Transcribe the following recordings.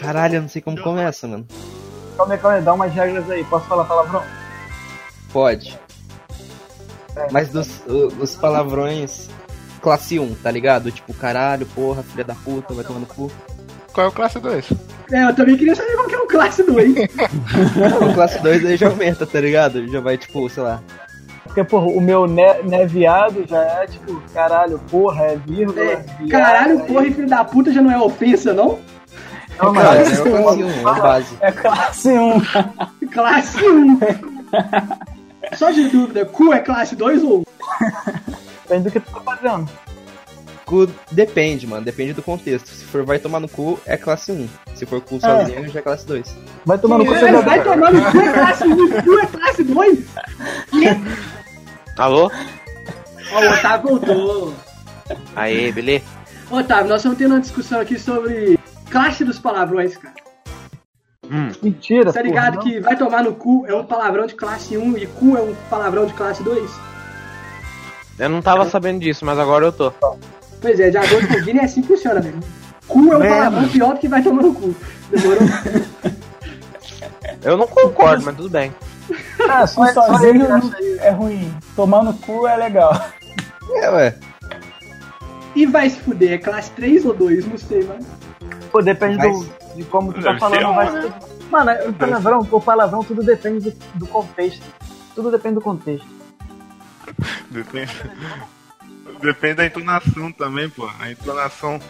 Caralho, eu não sei como começa, mano. Calma aí, calma aí, dá umas regras aí. Posso falar palavrão? Pode. Mas dos, os palavrões classe 1, tá ligado? Tipo, caralho, porra, filha da puta, vai tomar no cu. Qual é o classe 2? É, eu também queria saber qual que é o classe 2. O classe 2 aí já aumenta, tá ligado? Já vai, tipo, sei lá. Porque, porra, o meu ne, né viado já é tipo, caralho, porra, é vírgula. É, viado, caralho, aí- porra e filho da puta já não é ofensa, não? Não, é o classe 1, é a base. É classe 1. Classe 1. Só de dúvida, cu é classe 2 ou 1? depende do que tu tá fazendo. Cu depende, mano, depende do contexto. Se for vai tomar no cu, é classe 1. Se for cu sozinho, já é classe 2. Vai tomar no cu, já vai tomar no cu é classe 1, cu é classe 2. Alô? Ó, o Otávio voltou. Aê, beleza? Otávio, nós estamos tendo uma discussão aqui sobre classe dos palavrões, cara. Mentira, Tá ligado porra, não. que vai tomar no cu é um palavrão de classe 1 e cu é um palavrão de classe 2? Eu não tava sabendo disso, mas agora eu tô. Pois é, de acordo com o Guinness é assim que funciona, velho. Cu é um palavrão pior do que vai tomar no cu. Demorou? Eu não concordo, mas tudo bem. Ah, Só sozinho é ruim. Tomar no cu é legal. É, ué. E vai se fuder, é classe 3 ou 2? Não sei, mano. Pô, depende Mas- do, de como tu tá falando. um, ser... Mano, o palavrão, o palavrão, tudo depende do, do contexto. Tudo depende do contexto. Depende. Depende da entonação também, pô. A entonação.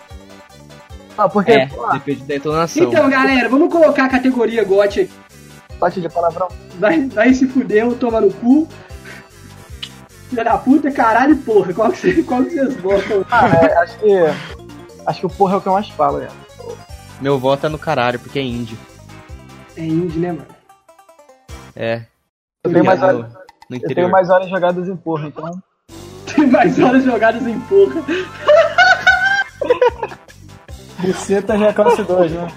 Ah, porque, É, pô, depende da entonação. Então, galera, vamos colocar a categoria GOT aqui. parte de palavrão. Vai, vai se fuder, eu tomar no cu. Filha da puta, caralho e porra. Qual que, cê- qual que vocês gostam? Ah, é, acho que. Acho que o porra é o que eu mais falo, é. Meu voto é no caralho, porque é índio. É indie, né, mano? É. Eu tenho mais no, horas, no eu interior. tenho mais horas jogadas em porra, então. Tem mais horas jogadas em porra. Buceta já é classe 2, né?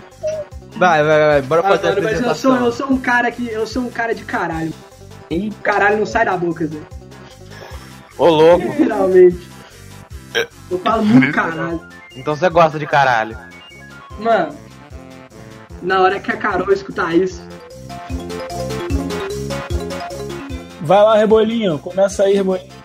Vai, vai, vai. Bora Ah, fazer a mano, mas eu sou, eu sou um cara que. Eu sou um cara de caralho. E caralho não sai da boca, Zé. Ô, louco. Literalmente. Eu falo muito caralho. Então você gosta de caralho. Mano, na hora que a Carol escutar isso, Vai lá, Rebolinho. Começa aí, Rebolinho.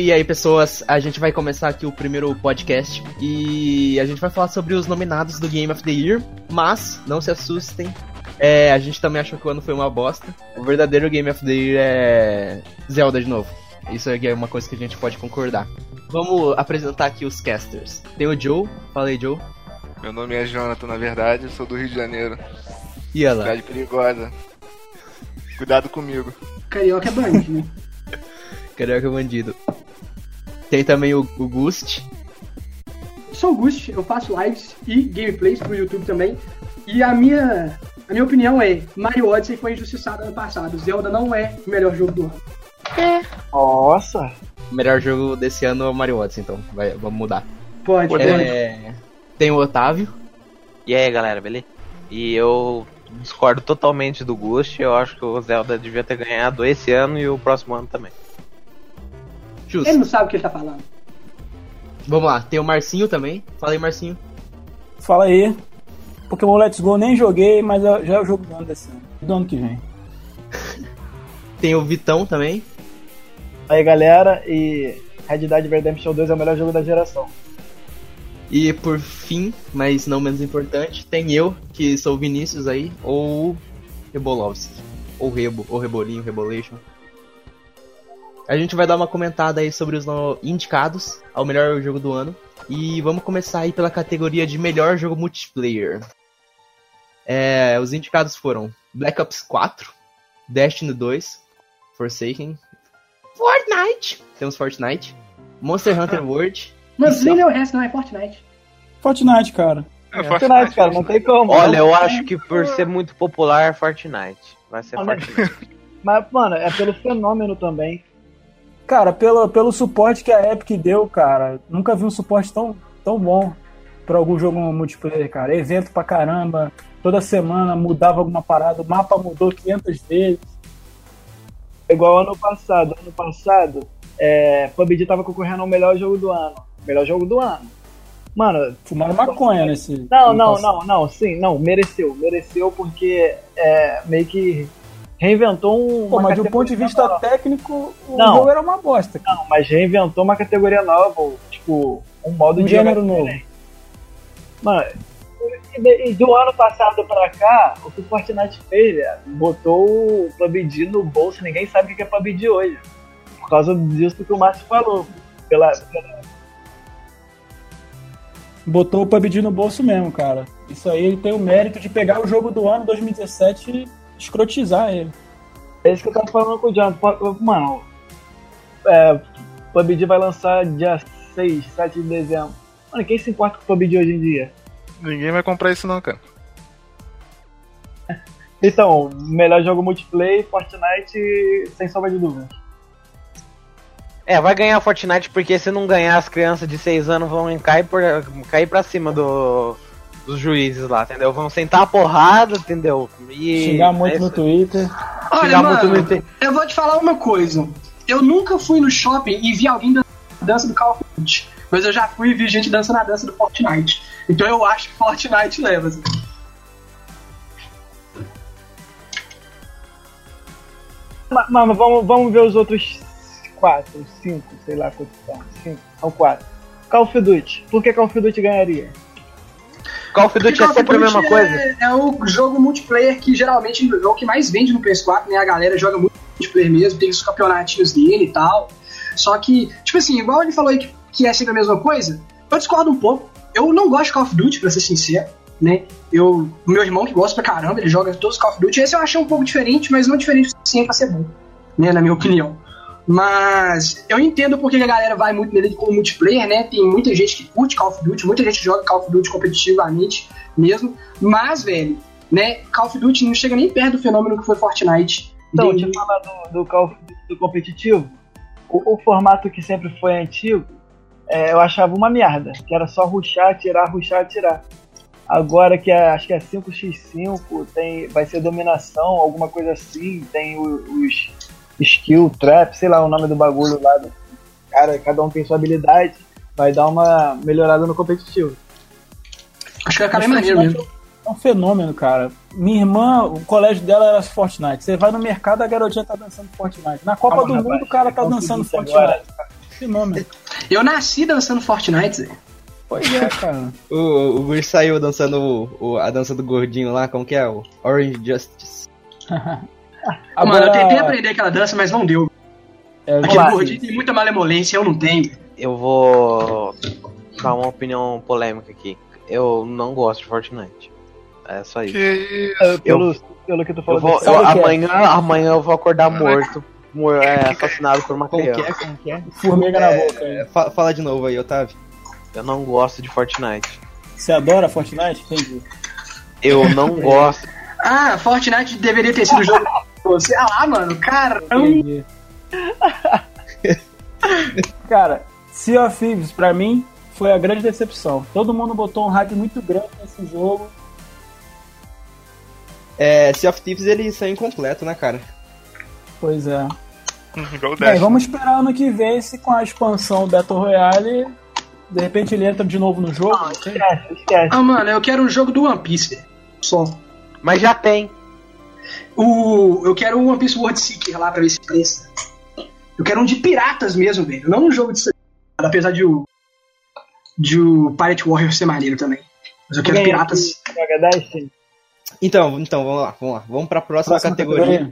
E, aí, pessoas, a gente vai começar aqui o primeiro podcast e a gente vai falar sobre os nominados do Game of the Year, mas não se assustem. É, a gente também achou que o ano foi uma bosta. O verdadeiro Game of the Year é Zelda de novo. Isso aqui é uma coisa que a gente pode concordar. Vamos apresentar aqui os casters. Tem o Joe, fala aí, Joe. Meu nome é Jonathan, na verdade, eu sou do Rio de Janeiro. E ela? Cidade perigosa. Cuidado comigo. carioca é bandido. né? Carioca Bandido. Tem também o, o Gust. Sou o Gust, eu faço lives e gameplays pro YouTube também. E a minha, a minha opinião é: Mario Odyssey foi injustiçado ano passado. Zelda não é o melhor jogo do ano. Nossa! O melhor jogo desse ano é o Mario Odyssey, então vai, vamos mudar. Pode, pode. É, tem o Otávio. E aí, galera, beleza? E eu discordo totalmente do Ghost. Eu acho que o Zelda devia ter ganhado esse ano e o próximo ano também. Justo. Ele não sabe o que ele tá falando. Vamos lá, tem o Marcinho também. Fala aí, Marcinho. Fala aí. Pokémon Let's Go nem joguei, mas já é o jogo do ano desse ano. Do ano que vem. Tem o Vitão também. Aí galera, e Red Dead Redemption 2 é o melhor jogo da geração. E por fim, mas não menos importante, tem eu, que sou o Vinícius aí, ou Rebolovski. Ou Rebo, ou Rebolinho, Rebolation. A gente vai dar uma comentada aí sobre os indicados ao melhor jogo do ano. E vamos começar aí pela categoria de melhor jogo multiplayer. É, os indicados foram Black Ops 4, Destiny 2, Forsaken, Fortnite, temos Fortnite, Monster Hunter World, Isso. nem o resto, não é Fortnite. Fortnite, cara. É, Fortnite, cara, não tem como. Olha, eu acho que por ser muito popular, Fortnite. Vai ser Fortnite. Mas, mano, é pelo fenômeno também. Cara, pelo, pelo suporte que a Epic deu, cara, nunca vi um suporte tão, tão bom. pra algum jogo multiplayer, cara. Evento pra caramba, toda semana mudava alguma parada, o mapa mudou 500 vezes. Igual ano passado. Ano passado, é, PUBG tava concorrendo ao melhor jogo do ano. Melhor jogo do ano. Mano, Fumaram maconha nesse. Não, não, não, não, sim, não, mereceu, mereceu porque é, meio que reinventou um. Pô, uma mas de um categoria ponto de vista nova. técnico, o Não. jogo era uma bosta. cara. Não, mas reinventou uma categoria nova, ou, tipo, um modo Um de jogar gênero novo. Mano, e e do ano passado pra cá, o que o Fortnite fez, velho, botou o PUBG no bolso, ninguém sabe o que é PUBG hoje. Por causa disso que o Márcio falou. Pela, pela- Botou o PUBG no bolso mesmo, cara. Isso aí ele tem o mérito de pegar o jogo do ano 2017 e escrotizar ele. É isso que eu tava falando com o John. Pô, Mano, é, PUBG vai lançar dia 6, 7 de dezembro. Mano, quem se importa com o PUBG hoje em dia? Ninguém vai comprar isso não, cara. Então, melhor jogo multiplayer, Fortnite, sem sombra de dúvida. É, vai ganhar Fortnite porque se não ganhar, as crianças de 6 anos vão cair, por, cair pra cima do, dos juízes lá, entendeu? Vão sentar a porrada, entendeu? E Xingar muito é no. Twitter. Olha, Xingar muito mano, no Twitter. eu vou te falar uma coisa. Eu nunca fui no shopping e vi alguém dançando a dança do Call of Duty. Mas eu já fui e vi gente dançando a dança do Fortnite. Então eu acho que Fortnite leva. assim. Mas, mas vamos, vamos ver os outros 4, 5, sei lá quantos são. 5, são 4. Call of Duty. Por que Call of Duty ganharia? Call of Duty é sempre a mesma é- coisa. É o jogo multiplayer que geralmente é o que mais vende no PS4, né? A galera joga muito multiplayer mesmo, tem os campeonatinhos dele e tal. Só que, tipo assim, igual ele falou aí que, que é sempre a mesma coisa, eu discordo um pouco. Eu não gosto de Call of Duty, pra ser sincero, né? Eu, o meu irmão que gosta pra caramba, ele joga todos os Call of Duty. Esse eu achei um pouco diferente, mas não diferente o suficiente pra ser bom, né? Na minha opinião. Mas eu entendo porque a galera vai muito nele como multiplayer, né? Tem muita gente que curte Call of Duty, muita gente joga Call of Duty competitivamente mesmo. Mas, velho, né? Call of Duty não chega nem perto do fenômeno que foi Fortnite. Então, Entende? te falar do, do Call of Duty do competitivo, o, o formato que sempre foi antigo, é, eu achava uma merda, que era só ruxar, atirar, ruxar, atirar. Agora que é, acho que é 5x5, tem, vai ser dominação, alguma coisa assim, tem o- os skill, trap, sei lá o nome do bagulho lá. do- Cara, cada um tem sua habilidade, vai dar uma melhorada no competitivo. Acho que ficar bem maneiro mesmo. É um fenômeno, cara. Minha irmã, o colégio dela era Fortnite. Você vai no mercado, a garotinha tá dançando Fortnite. Na Copa Calma, do rapaz, Mundo, o cara tá Call of dançando Fortnite. agora. Fenômeno. Eu nasci dançando Fortnite, Zé. Pois é, cara. O, o saiu dançando o- o- a dança do gordinho lá, como que é? O Orange Justice. Mano, eu tentei aprender aquela dança, mas não deu. é, Aquele gordinho tem muita malemolência, eu não tenho. Eu vou dar uma opinião polêmica aqui. Eu não gosto de Fortnite. É só isso. Que É, Pelo, pelo que tu Eu falou, vou, desse- Sabe eu- o que é? amanhã, amanhã eu vou acordar morto, mor- é, assassinado por uma Como que criança. é? Como que é? Formiga na boca. É, fa- fala de novo aí, Otávio. Eu não gosto de Fortnite. Você adora Fortnite? Entendi. Eu não gosto. Ah, Fortnite deveria ter sido o jogo. Você, ah lá, mano, caramba. Cara, Sea of Thieves, pra mim, foi a grande decepção. Todo mundo botou um hype muito grande nesse jogo. É, Sea of Thieves ele saiu incompleto, né, cara? Pois é. Bem, vamos esperar ano que vem se com a expansão Battle Royale, de repente ele entra de novo no jogo. sei. Esquece, esquece. Ah, mano, eu quero um jogo do One Piece. Só. Mas já tem. O, eu quero o One Piece World Seeker lá pra ver se presta. Eu quero um de piratas mesmo, velho. Não um jogo de apesar de o. De o Pirate Warrior ser maneiro também. Mas eu quero piratas. Destiny? Então, então, vamos lá, vamos lá. Vamos pra próxima, Próxima categoria.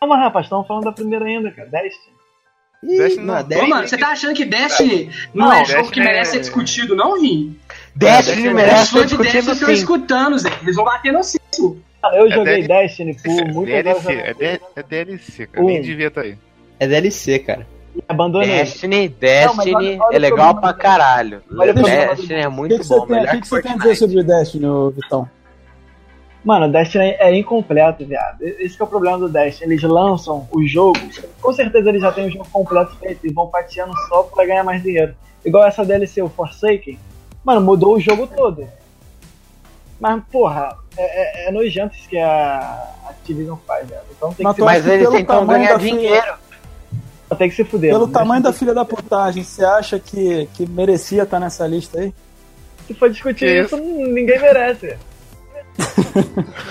Calma, rapaz, estamos falando da primeira ainda, cara. Destiny. Ih, Destiny não. Ô, Destiny- mano, você tá achando que Destiny não, Não, é jogo que Destiny merece é- ser discutido, não, Vim? Destiny Os merece ser fãs de Destiny discutido estão escutando, Zé. Eles vão bater no cisco. Cara, eu É joguei DL- Destiny por É muitas horas DLC, é, minha D- vida é DLC, cara. Um. Nem devia estar aí. É DLC, cara. e abandonei. Destiny, Não, Destiny mas olha- olha é legal problema pra caralho. Destiny é muito que bom, o que, que que você tem a dizer sobre Destiny, Vitão? Mano, Destiny é incompleto, viado. Esse que é o problema do Destiny. Eles lançam o jogo, com certeza eles já têm o jogo completo feito e vão fatiando só pra ganhar mais dinheiro. Igual essa DLC, o Forsaken. Mano, mudou o jogo todo. Mas, porra, é, é, é nojento isso que a Activision faz, velho. Então tem que, Mas se, Mas eles pelo tentam tamanho ganhar da filha- dinheiro. tem que se fuder. Pelo mano. tamanho da filha da putagem, você acha que, que merecia estar nessa lista aí? Se for discutir Que isso, ninguém merece.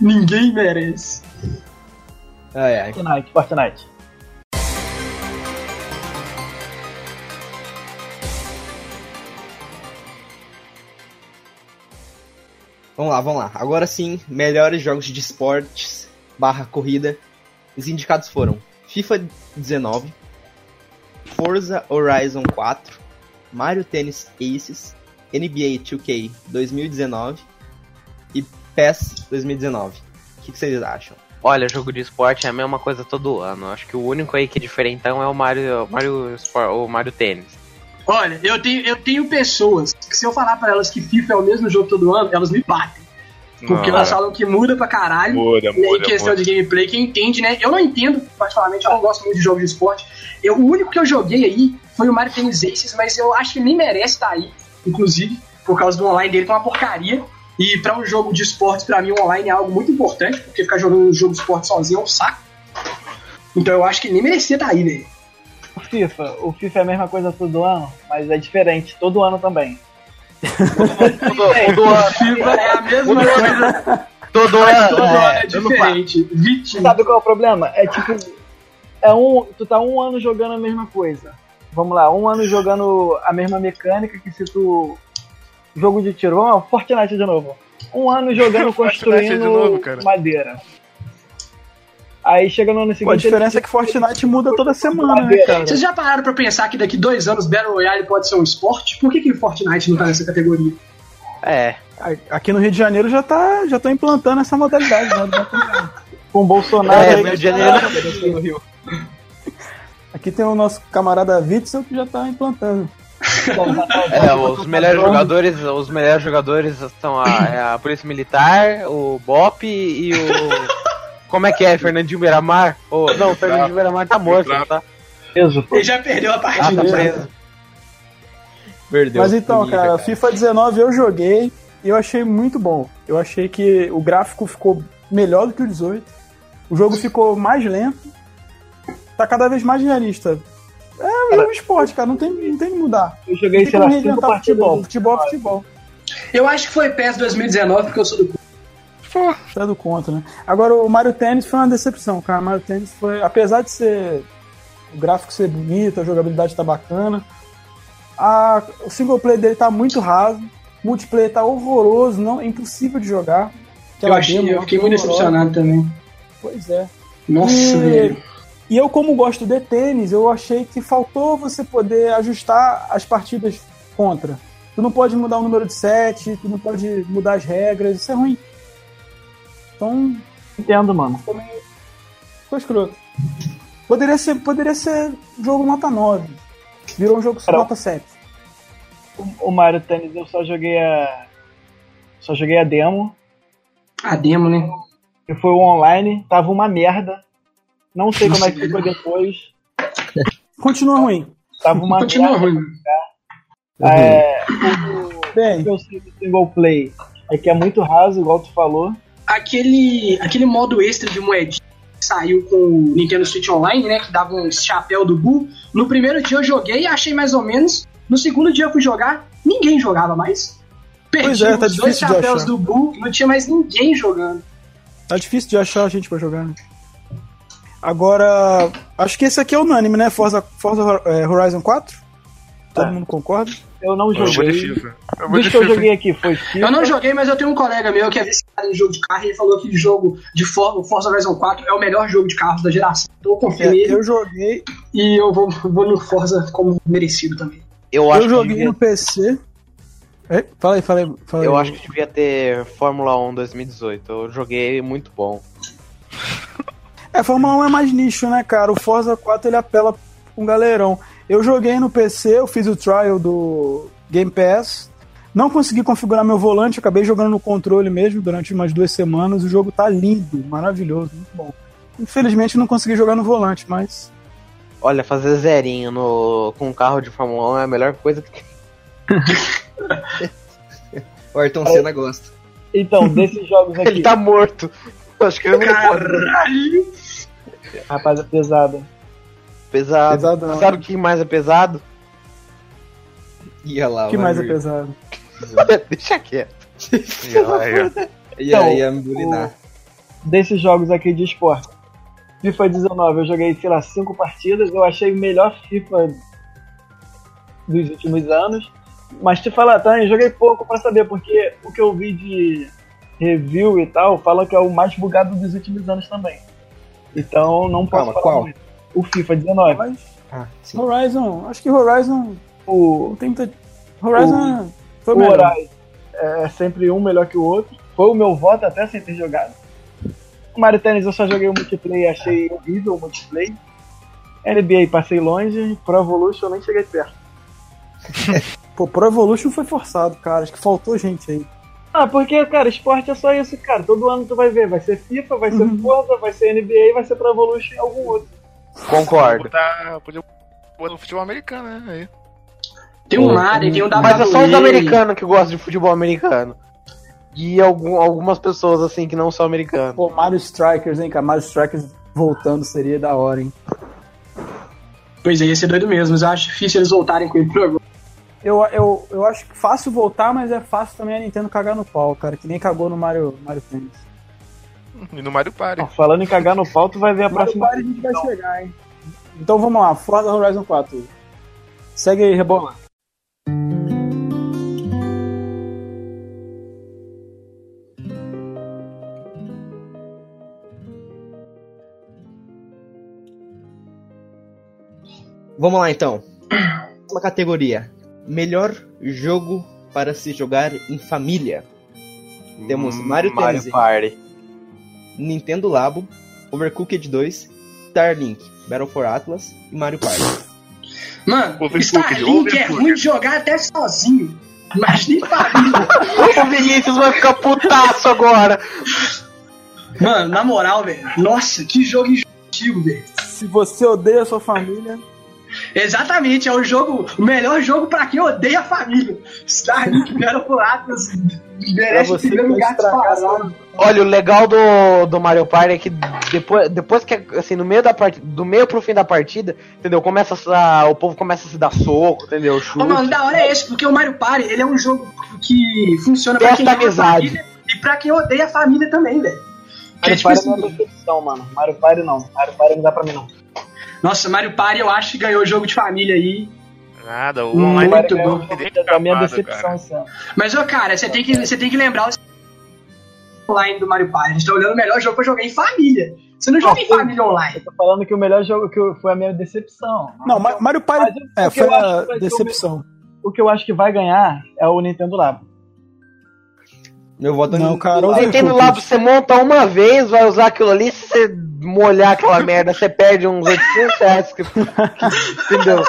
Ninguém merece. Ai, ai. Fortnite, Fortnite. Vamos lá, vamos lá. Agora sim, melhores jogos de esportes barra corrida. Os indicados foram FIFA 19, Forza Horizon 4, Mario Tennis Aces, NBA 2K 2019 e PES 2019. O que, que vocês acham? Olha, jogo de esporte é a mesma coisa todo ano. Acho que o único aí que é diferentão é o Mario, Mario, o Mario Tênis. Olha, eu tenho, eu tenho pessoas que se eu falar pra elas que FIFA é o mesmo jogo todo ano, elas me batem. Porque Não, elas é. falam que muda pra caralho. Muda, E aí, muda, questão muda. de gameplay, quem entende, né? Eu não entendo, particularmente, eu não gosto muito de jogos de esporte. Eu, o único que eu joguei aí foi o Mario Tennis Aces, mas eu acho que nem merece estar aí, inclusive, por causa do online dele, que é uma porcaria. E pra um jogo de esportes, pra mim, o online é algo muito importante, porque ficar jogando um jogo de esporte sozinho é um saco. Então eu acho que ele nem merecia estar aí, velho. O FIFA. O FIFA é a mesma coisa todo ano, mas é diferente todo ano também. Todo ano, É a mesma coisa, todo todo ano. ano é eu não faço. diferente. Vitinho. Sabe qual é o problema? É tipo. É um, tu tá um ano jogando a mesma coisa. Vamos lá, um ano jogando a mesma mecânica que se tu. Jogo de tiro. Vamos lá, Fortnite de novo. Um ano jogando construindo de novo, cara. madeira. Aí chega no ano seguinte. Pô, a diferença é que Fortnite muda toda semana, né, cara? Vocês já pararam pra pensar que daqui dois anos Battle Royale pode ser um esporte? Por que, que Fortnite não tá nessa categoria? É, Aqui no Rio de Janeiro já tá, já tô implantando essa modalidade, né? Com o Bolsonaro É, aí. Rio de Janeiro- no Rio. Aqui tem o nosso camarada Witzel que já tá implantando. é, os melhores jogadores, os melhores jogadores são a, é a Polícia Militar, o BOP e o. Como é que é? Fernandinho Beiramar? Ô, não, o Fernandinho Beiramar tá morto, tá? Preso, pô. Ele já perdeu a Ah, partida. tá já. preso. Perdeu. Mas então, Ninja, cara, FIFA 19 eu joguei e eu achei muito bom. Eu achei que o gráfico ficou melhor do que o 18. O jogo ficou mais lento. Tá cada vez mais realista. É um esporte, cara, não tem, não tem que mudar. Eu joguei, sei lá, futebol. Futebol é futebol. Eu acho que foi PES 2019, porque eu sou do. Tá do contra, né? Agora, o Mario Tennis foi uma decepção, cara. O Mario Tennis foi. Apesar de ser. O gráfico ser bonito, a jogabilidade tá bacana. A, o single player dele tá muito raso. O multiplayer tá horroroso, não, é impossível de jogar. Eu, Aquela achei, demo eu fiquei muito horrorosa. decepcionado também. Pois é. Nossa, e, velho. e eu, como gosto de tênis, eu achei que faltou você poder ajustar as partidas contra. Tu não pode mudar o número de set, tu não pode mudar as regras, isso é ruim. Então, Entendo, mano. ficou escroto. Poderia ser, poderia ser jogo nota 9. Virou um jogo Era- nota 7. O, o Mario Tennis eu só joguei a. Só joguei a demo. A demo, né? E foi o online, tava uma merda. Não sei como é que ficou depois. Continua ruim. Tava uma Continua merda. ruim. É, o Bem, que eu sei do single play é que é muito raso, igual tu falou. Aquele, aquele modo extra de moedinha que saiu com o Nintendo Switch Online, né? Que dava um chapéu do Buu. No primeiro dia eu joguei e achei mais ou menos. No segundo dia eu fui jogar, ninguém jogava mais. Perdi Pois é, tá os dois difícil de chapéus achar. do Buu, não tinha mais ninguém jogando. tá difícil de achar a gente pra jogar, né? Agora, acho que esse aqui é unânime, né? Forza, Forza é, Horizon 4? Todo Tá. mundo concorda? Eu não Eu vou de joguei. FIFA. Eu vou de Dos que eu joguei aqui foi FIFA. Eu não joguei, mas eu tenho um colega meu que é viciado em jogo de carro e ele falou que o jogo de For- Forza Horizon 4 é o melhor jogo de carros da geração. Então eu confio É, nele eu joguei, e eu vou, vou no Forza como merecido também. Eu acho eu joguei devia- no PC. É, fala aí, fala aí. Fala aí. Eu acho que devia ter Fórmula 1 2018. Eu joguei muito bom. É, Fórmula 1 é mais nicho, né, cara? O Forza 4 ele apela um galerão. Eu joguei no PC, eu fiz o trial do Game Pass. Não consegui configurar meu volante, acabei jogando no controle mesmo durante umas duas semanas. O jogo tá lindo, maravilhoso, muito bom. Infelizmente não consegui jogar no volante, mas Olha, fazer zerinho no, com um carro de Fórmula 1 é a melhor coisa que tem. O Ayrton Senna gosta. Então, desses jogos aqui, Ele tá morto. Acho que não pode. Caralho! rapaz, é pesado. Pesado. Pesado não. Sabe o que mais é pesado? Ia lá, O que mais é pesado? Deixa quieto. E. Ia, Então, ia me bulinar. Desses jogos aqui de esporte. FIFA 19, eu joguei, sei lá, cinco partidas. Eu achei o melhor FIFA dos últimos anos. Mas te falar, tá? Eu joguei pouco pra saber, porque o que eu vi de review e tal fala que é o mais bugado dos últimos anos também. Então não posso Calma, falar qual? muito. O FIFA 19. Mas Ah. Horizon, acho que Horizon O, tem muita. Horizon foi o melhor. Horizon é sempre um melhor que o outro. Foi o meu voto até sem ter jogado. O Mario Tennis eu só joguei o multiplayer e achei horrível o multiplayer. NBA passei longe, Pro Evolution eu nem cheguei perto. Pô, Pro Evolution foi forçado, cara. Acho que faltou gente aí. Ah, porque, cara, esporte é só isso, cara. Todo ano tu vai ver. Vai ser FIFA, vai ser Forza, vai ser NBA, vai ser Pro Evolution e algum outro. Concordo. Botar, podia botar no futebol americano, né? Aí. Tem um Mario, tem um WWE. Mas é só os americanos que gostam de futebol americano. E algum, algumas pessoas, assim, que não são americanos. Pô, Mario Strikers, hein, cara. Mario Strikers voltando seria da hora, hein. Pois é, ia ser doido mesmo, mas eu acho difícil eles voltarem com ele pro agora. Eu, eu, eu acho fácil voltar, mas é fácil também a Nintendo cagar no pau, cara. Que nem cagou no Mario, Mario Tennis. E no Mario Party. Ó, falando em cagar no pau, tu vai ver a Mario próxima. Party a gente vai chegar, hein. Então vamos lá, Forza Horizon 4. Segue aí, Rebola. Vamos lá então. Uma categoria. Melhor jogo para se jogar em família. Temos Mario Hum, Mario Tennis. Party. Nintendo Labo, Overcooked 2, Starlink, Battle for Atlas e Mario Party. Mano, Overcooked, Starlink é Overcooked. ruim de jogar até sozinho. Imagina em família. O Vinícius vai ficar putaço agora. Mano, na moral, velho. Nossa, que jogo injutivo, velho. Se você odeia a sua família, Exatamente, é o jogo, o melhor jogo pra quem odeia a família. Starlink, Atlas, merece o primeiro lugar disparado. Olha, o legal do, do Mario Party é que depois, depois que, assim, no meio da partida, do meio pro fim da partida, entendeu? Começa a, o povo começa a se dar soco, entendeu? Chute. Ô, mano, da hora é esse, porque o Mario Party, ele é um jogo que funciona pra Testa quem ama a amizade. família e pra quem odeia a família também, velho. Que é Mario tipo Party não é assim, decepção, mano. Mario Party não. Mario Party não dá pra mim, não. Nossa, Mario Party eu acho que ganhou o jogo de família aí. Nada, o Muito online Mario bom. é Party muito é a minha decepção cara. Mas, ô, cara, você tem que, você tem que lembrar o online do Mario Party. A gente tá olhando o melhor jogo pra jogar em família. Você não joga em família online. Eu tô falando que o melhor jogo que eu- foi a minha decepção. Não, Ma- Mario Party é, que foi eu a que o decepção. O que eu acho que vai ganhar é o Nintendo Labo. Meu voto é Não, no cara, Nintendo o Labo. Você monta uma vez, vai usar aquilo ali, se você molhar aquela merda, você perde uns 800 reais. Que, que- entendeu?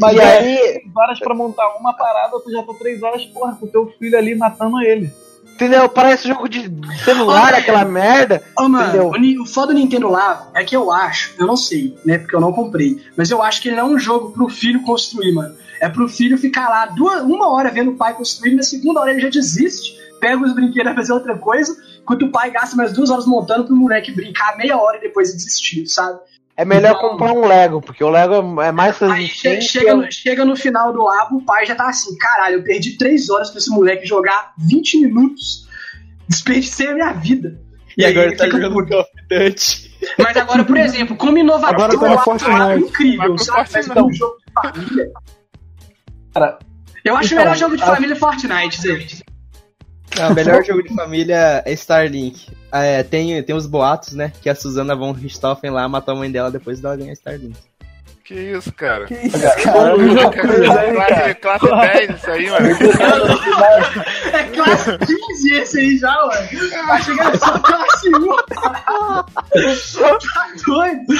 Mas e é, aí, três horas pra montar uma parada, tu já tá três horas, porra, com teu filho ali matando ele. entendeu? Parece jogo de celular, aquela merda. Ô, mano, Entendeu? o, foda do Nintendo lá é que eu acho, eu não sei, né, porque eu não comprei, mas eu acho que ele não é um jogo pro filho construir, mano. É pro filho ficar lá duas, uma hora vendo o pai construir, na segunda hora ele já desiste, pega os brinquedos e vai fazer outra coisa, enquanto o pai gasta mais duas horas montando pro moleque brincar meia hora e depois desistir, sabe? É melhor Não. comprar um Lego, porque o Lego é mais Aí resistente. chega, no, chega no final do labo, o pai já tá assim, caralho, eu perdi três horas pra esse moleque jogar 20 minutos, desperdicei a minha vida. E agora ele tá jogando. Call of Duty. Mas agora, por exemplo, como inovador, Agora tá no acho Fortnite. incrível, sabe? Mas pra um jogo de família. Cara, Eu acho o Então, melhor jogo de a- família Fortnite, Zé. Não, o melhor jogo de família é Starlink. É, tem, tem os boatos, né? Que a Susana von Richthofen lá matou a mãe dela depois dela ganhar Starlink. Que isso, cara? Que isso, cara? classe, classe 10 isso aí, mano. É classe 15 esse aí já, mano. Vai chegar só classe 1. tá doido?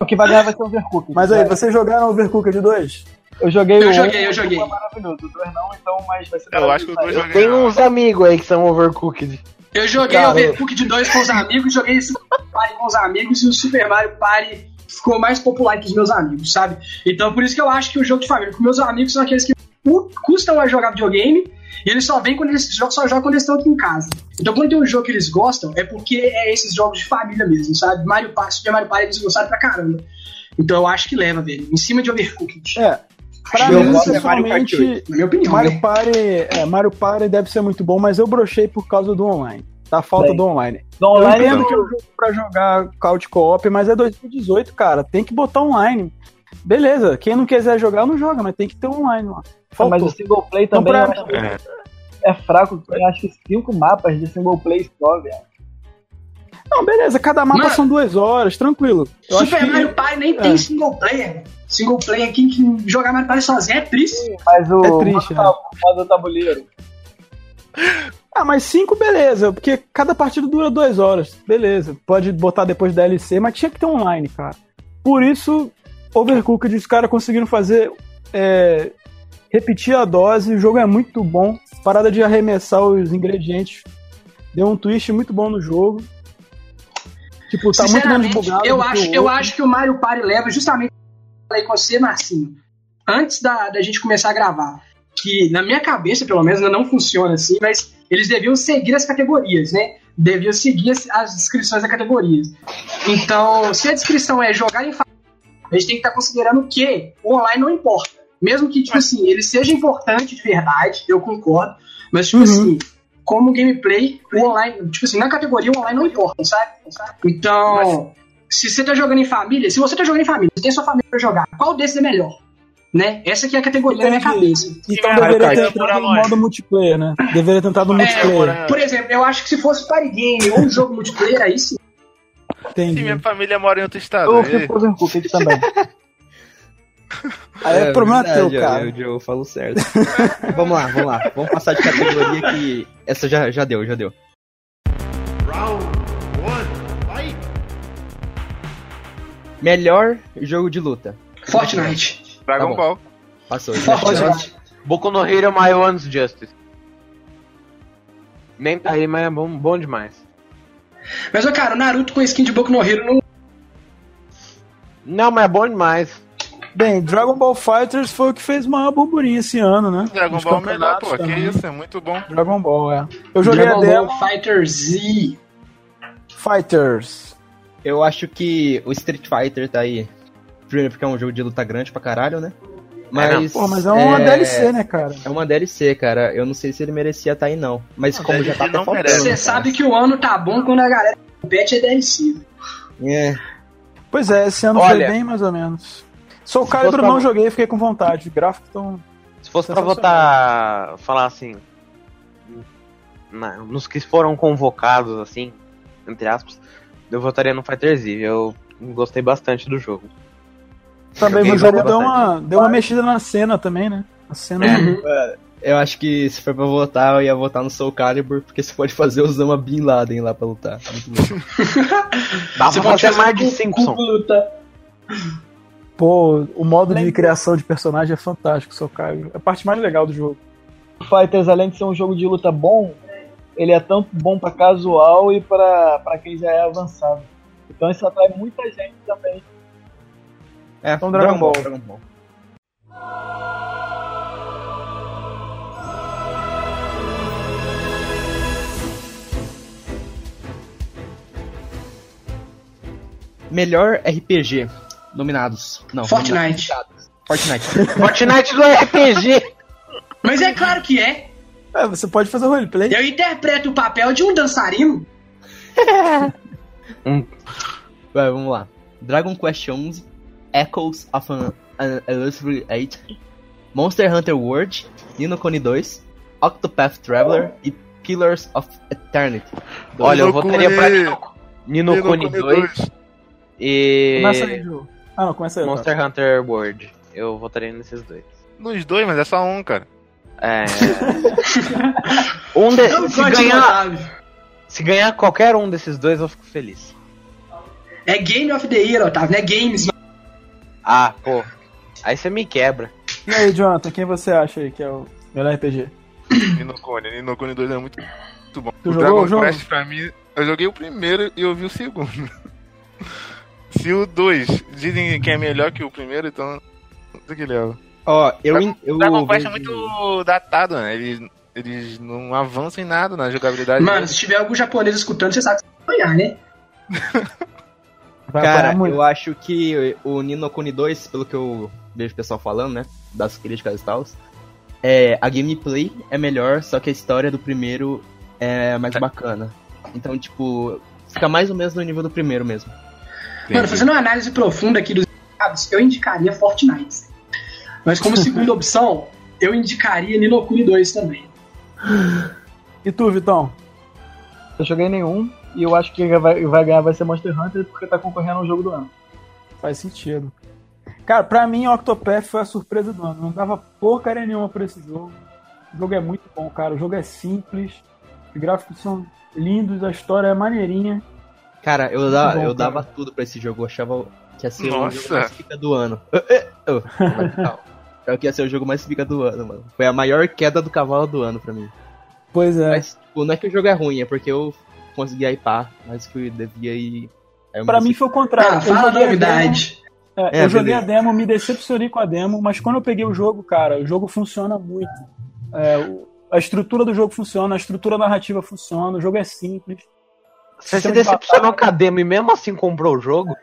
o que vai ganhar vai ser o Overcooked. Mas aí, vocês jogaram Overcooked 2? Eu joguei Eu o joguei, um, eu joguei. Maravilhoso. O dois não, então, mas vai ser Eu acho que o dois Eu joguei. tenho uns amigos aí que são overcooked. Eu joguei Cara, Overcooked 2 com os amigos, joguei Super Mario Party com os amigos e o Super Mario Party ficou mais popular entre os meus amigos, sabe? Então por isso que eu acho que o jogo de família, porque meus amigos são aqueles que cu- custam a jogar videogame e eles só vêm quando eles jogam, só jogam quando eles estão aqui em casa. Então quando tem um jogo que eles gostam, é porque é esses jogos de família mesmo, sabe? Mario Party, Super Mario Party, eles gostaram pra caramba. Então eu acho que leva, velho. Em cima de Overcooked. É, pra Eu mim, gosto de Mario minha opinião, Mario né? Party, é, Mario Party deve ser muito bom, mas eu brochei por causa do online. Da falta Bem. do online. Do Eu online, entendo que é um jogo pra jogar couch co-op, mas é 2018, cara. Tem que botar online. Beleza, quem não quiser jogar, não joga, mas tem que ter online lá. mas Faltou. o single play Então, também pra- eu acho que é fraco. Eu acho que cinco mapas de single play só, velho. Não, beleza, cada mapa Mano, são duas horas, tranquilo. Eu acho Super que Mario Party nem é. tem single player. Single player, quem que jogar Mario Party sozinho é triste. Mas o É triste, modo, modo tabuleiro. Ah, mas cinco, beleza, porque cada partida dura duas horas. Beleza, pode botar depois da DLC, mas tinha que ter online, cara. Por isso, Overcooked, os caras conseguiram fazer. é, repetir a dose, o jogo é muito bom. Parada de arremessar os ingredientes. Deu um twist muito bom no jogo. Tipo, tá muito menos bugado. eu acho, o eu acho que o Mario Party leva justamente o falei com você, Marcinho. Antes da, da gente começar a gravar. Que na minha cabeça, pelo menos, não funciona assim, mas eles deviam seguir as categorias, né? Deviam seguir as, as descrições das categorias. Então, se a descrição é jogar em família, a gente tem que estar considerando que o online não importa. Mesmo que, tipo assim, ele seja importante de verdade, eu concordo. Mas, tipo Uhum. assim, como gameplay, o online, tipo assim, na categoria o online não importa, sabe? Então, se você tá jogando em família, se você tá jogando em família, você tem sua família pra jogar, qual desses é melhor? Né? Essa aqui é a categoria na minha Entendi. cabeça. Então Mario deveria ter eu entrado no modo multiplayer, né? Deveria ter entrado no É, multiplayer. Por exemplo, eu acho que se fosse party game ou um jogo multiplayer, aí sim. Entendi. minha família mora em outro estado. Eu aí- fico Overcooked também. Aí é, problema verdade, teu, cara. Eu, eu, eu falo certo. vamos lá, vamos lá. Vamos passar de categoria que essa já, já deu, já deu. Melhor jogo de luta. Fortnite. Dragon Tá. Ball. Passou. Fortnite. Boku no Hero My One's Justice. Nem tá aí, mas é bom, bom demais. Mas, ó, cara, o Naruto com skin de Boku no Hero não. Não, mas é bom demais. Bem, Dragon Ball Fighters foi o que fez o maior burburinho esse ano, né? Dragon Nos Ball é melhor, pô. Que também. isso, é muito bom. Dragon Ball, é. Eu joguei Dragon a demo Ball Fighter Z. Fighters. Eu acho que o Street Fighter tá aí. Primeiro porque é um jogo de luta grande pra caralho, né? Mas. Pô, mas é uma DLC, né, cara? É uma DLC, cara. Eu não sei se ele merecia estar aí, não. Mas Não, como já tá até não faltando, merece. Você sabe que o ano tá bom quando a galera compete é DLC. É. Pois é, esse ano Olha, foi bem mais ou menos. Soul se Calibur fosse pra- não joguei, fiquei com vontade. Os gráficos tão. Se fosse pra votar, falar assim, na- nos que foram convocados, assim, entre aspas, eu votaria no Fighter Z. Eu gostei bastante do jogo. Também o jogo deu uma, deu uma mexida na cena também, né? A cena. Eu acho que se for pra votar, eu ia votar no Soul Calibur, porque você pode fazer Osama Bin Laden lá pra lutar. Muito bom. Dá Você pra pode fazer mais de com- Simpson. com luta. Pô, o modo de criação de personagem é fantástico, Soul Calibur. É a parte mais legal do jogo. Fighters, além de ser um jogo de luta bom, ele é tanto bom pra casual e pra pra quem já é avançado. Então isso atrai muita gente também. É, Então, Dragon Ball. Dragon Ball. Melhor RPG. Nominados. Não. Fortnite. nominados. Fortnite. Fortnite do RPG! Mas é claro que é. É, você pode fazer roleplay. Eu interpreto o papel de um dançarino. Vai, vamos lá. Dragon Quest 11, Echoes of an, an Elusive Age, Monster Hunter World, Nino Kuni 2, Octopath Traveler e Pillars of Eternity. Olha, eu votaria pra Nino, Nino Kuni Kuni 2 e Começa aí, Ju. Ah, não, começa aí. tá. Monster Hunter World. Eu votaria nesses dois. Nos dois, mas é só um, cara. É. um de, se, ganhar, Otávio. se ganhar qualquer um desses dois, eu fico feliz. É Game of the Year, Otávio, não é Games. Ah, pô. Aí você me quebra. E aí, Jonathan, quem você acha aí que é o melhor RPG? Nino Kuni. Nino Kuni 2 é muito, muito bom. Tu o jogou Dragon o jogo? Quest, pra mim, eu joguei o primeiro e eu vi o segundo. Se o 2 dizem que é melhor que o primeiro, então. Não sei o que leva. Ó, eu. en- eu Dragon Quest é muito datado, né? Eles, eles não avançam em nada na jogabilidade. Mano, se tiver algum japonês escutando, você sabe que você vai apanhar, né? Vai Cara, apanhar eu acho que o Nino Kuni 2, pelo que eu vejo o pessoal falando, né? Das críticas e tal, é, a gameplay é melhor, só que a história do primeiro é mais bacana. Então, tipo, fica mais ou menos no nível do primeiro mesmo. Mano, fazendo uma análise profunda aqui dos indicados, eu indicaria Fortnite. Mas como segunda opção, eu indicaria Ninokuni 2 também. E tu, Vitão? Eu joguei nenhum e eu acho que quem vai, vai ganhar vai ser Monster Hunter porque tá concorrendo ao jogo do ano. Faz sentido. Cara, pra mim, Octopath foi a surpresa do ano. Não dava porcaria nenhuma pra esse jogo. O jogo é muito bom, cara. O jogo é simples. Os gráficos são lindos, a história é maneirinha. Cara, eu, bom, eu cara. dava tudo pra esse jogo. Eu achava que ia ser o jogo mais pica do ano. Calma. Eu que ia ser o jogo mais pica do ano, mano. Foi a maior queda do cavalo do ano pra mim. Pois é. Mas, tipo, não é que o jogo é ruim, é porque eu consegui hypar, mas que eu devia ir. eu Pra mim foi o contrário. Ah, fala a a novidade. demo- é, É, eu joguei a beleza. demo, me decepcionei com a demo, mas quando eu peguei o jogo, cara, o jogo funciona muito. É, o- a estrutura do jogo funciona, a estrutura narrativa funciona, o jogo é simples. Você se Sistema de decepcionou com a demo e mesmo assim comprou o jogo?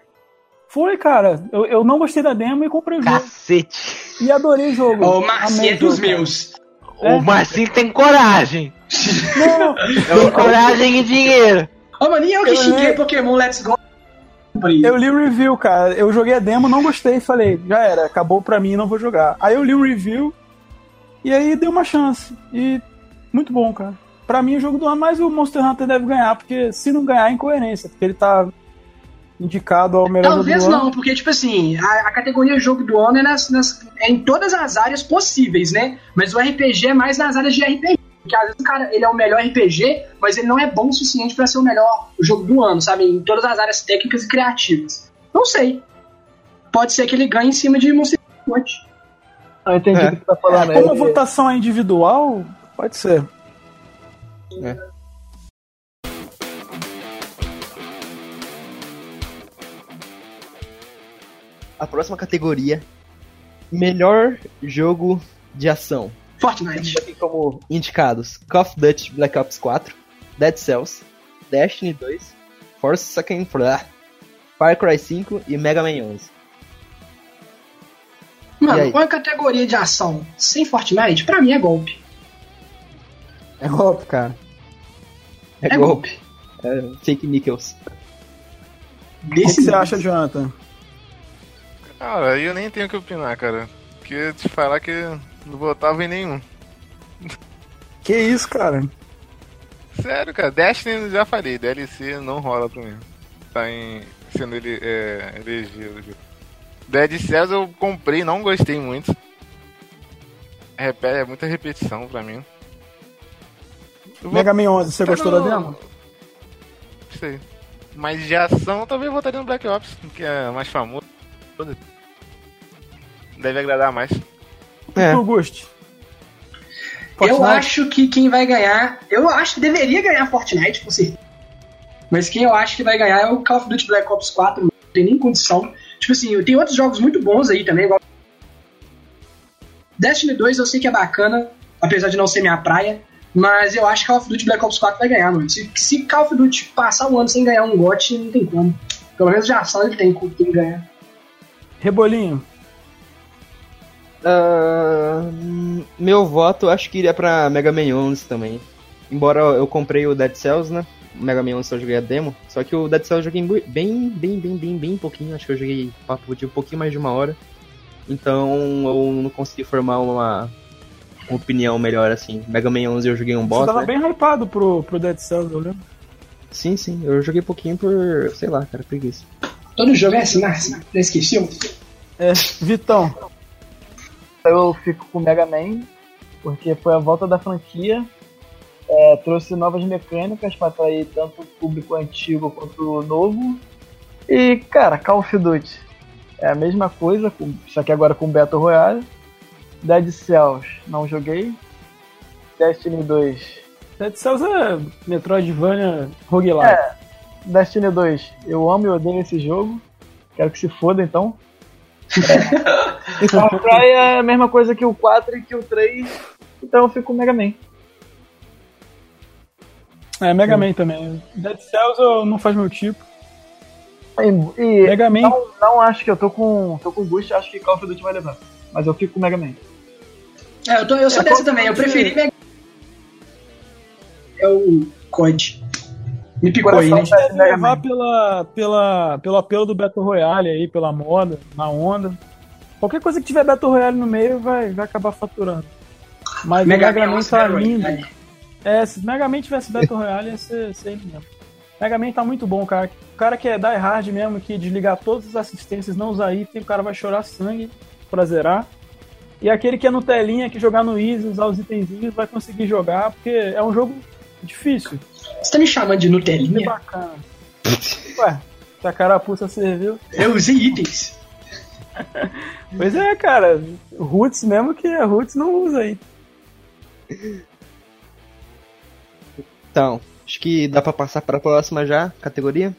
Foi, cara. Eu, eu não gostei da demo e comprei o jogo. Cacete. E adorei o jogo. Amei Marcinho é o dos cara. meus. É. O Marcinho tem coragem. Não, Tem coragem e dinheiro. Ô, mano, e eu que Eu- xinguei Pokémon Let's Go. Eu li o review, cara. Eu joguei a demo, não gostei. Falei, já era, acabou pra mim, não vou jogar. Aí eu li o review e aí dei uma chance. E muito bom, cara. Pra mim, o jogo do ano, mas o Monster Hunter deve ganhar, porque se não ganhar, é incoerência. Porque ele tá indicado ao melhor Talvez jogo do ano. não, porque, tipo assim, a, a categoria jogo do ano é, nas, nas- é em todas as áreas possíveis, né? Mas o RPG é mais nas áreas de RPG. Porque às vezes o cara ele é o melhor RPG, mas ele não é bom o suficiente pra ser o melhor jogo do ano, sabe? Em todas as áreas técnicas e criativas. Não sei. Pode ser que ele ganhe em cima de Monster Hunter. Eu entendi É. o que você tá falando. Como a Ele- votação é individual, pode ser. A próxima categoria: Melhor jogo de ação. Fortnite. Aqui como indicados Call of Duty Black Ops 4, Dead Cells, Destiny 2, Force Second Far Far Cry 5 e Mega Man 11. E Mano, qual é a categoria de ação sem Fortnite? Pra mim é golpe. É golpe, cara. É, É golpe. É fake nickels. O que, você acha, Jonathan? Cara, eu nem tenho o que opinar, cara. Porque te falar que não votava em nenhum. Que isso, cara? Sério, cara. Destiny já falei, DLC não rola pra mim. Tá em. sendo ele é, elegido. Dead Cells eu comprei, não gostei muito. Repete, é muita repetição pra mim. Vou- Mega Man 11, você Tá gostou no- da demo? Sei. Mas de ação, talvez eu votaria no Black Ops, que é mais famoso. Deve agradar mais. É. Augusto. Eu Fortnite? acho que quem vai ganhar. Eu acho que deveria ganhar Fortnite, com certeza. Mas quem eu acho que vai ganhar é o Call of Duty Black Ops 4. Não tem nem condição. Tipo assim, tem outros jogos muito bons aí também. Igual... Destiny 2 eu sei que é bacana, apesar de não ser minha praia. Mas eu acho que Call of Duty Black Ops 4 vai ganhar, mano. Se, se Call of Duty passar um ano sem ganhar um GOT, não tem como. Pelo menos de ação ele tem quem ganhar. Rebolinho. Hum, meu voto acho que iria pra Mega Man 11 também. Embora eu comprei o Dead Cells, né? O Mega Man 11 só joguei a demo. Só que o Dead Cells eu joguei bem, bem, bem, bem, bem pouquinho. Acho que eu joguei papo de um pouquinho mais de uma hora. Então eu não consegui formar uma, opinião melhor assim. Mega Man 11 eu joguei um Você boss, tava né? bem hypado pro, pro Dead Cells, eu lembro. Sim, sim. Eu joguei pouquinho por, sei lá, cara, preguiça. Todo jogo é assim, Narcia. Já esqueceu? É, Vitão. Eu fico com o Mega Man, porque foi a volta da franquia. é, trouxe novas mecânicas para atrair tanto o público antigo quanto o novo. E, cara, Call of Duty é a mesma coisa, com- só que agora com Battle Royale. Dead Cells, não joguei. Destiny 2. Dead Cells é Metroidvania roguelike. É, Destiny 2, eu amo e odeio esse jogo. Quero que se foda, então. É. Far Cry é a mesma coisa que o 4 e que o 3, então eu fico com o Mega Man. É, Mega Man também. Dead Cells eu- não faz meu tipo. E, e Mega Man. não, não acho que eu tô com, tô com Boost, acho que Call of Duty vai levar. Mas eu fico com o Mega Man. É, eu, tô, eu sou É, dessa também. Eu preferi Mega É o COD. Me picou aí, né? Deve Mega levar pela, pela, pelo apelo do Battle Royale aí, pela moda, na onda. Qualquer coisa que tiver Battle Royale no meio vai, vai acabar faturando. Mas Mega o Mega Man tá lindo. herói. É, se Mega Man tivesse Battle Royale ia ser, ser ele mesmo. Mega Man tá muito bom, cara. O cara que é die hard mesmo, que desligar todas as assistências, não usar item, o cara vai chorar sangue pra zerar. E aquele que é no telinha, que jogar no easy, usar os itenzinhos, vai conseguir jogar, porque é um jogo difícil. Você tá me chamando de Nutelinha? bacana. Ué, se a carapuça serviu. Eu usei itens. Pois é, cara. Roots mesmo que a Roots não usa aí. Então, acho que dá pra passar pra próxima já, categoria.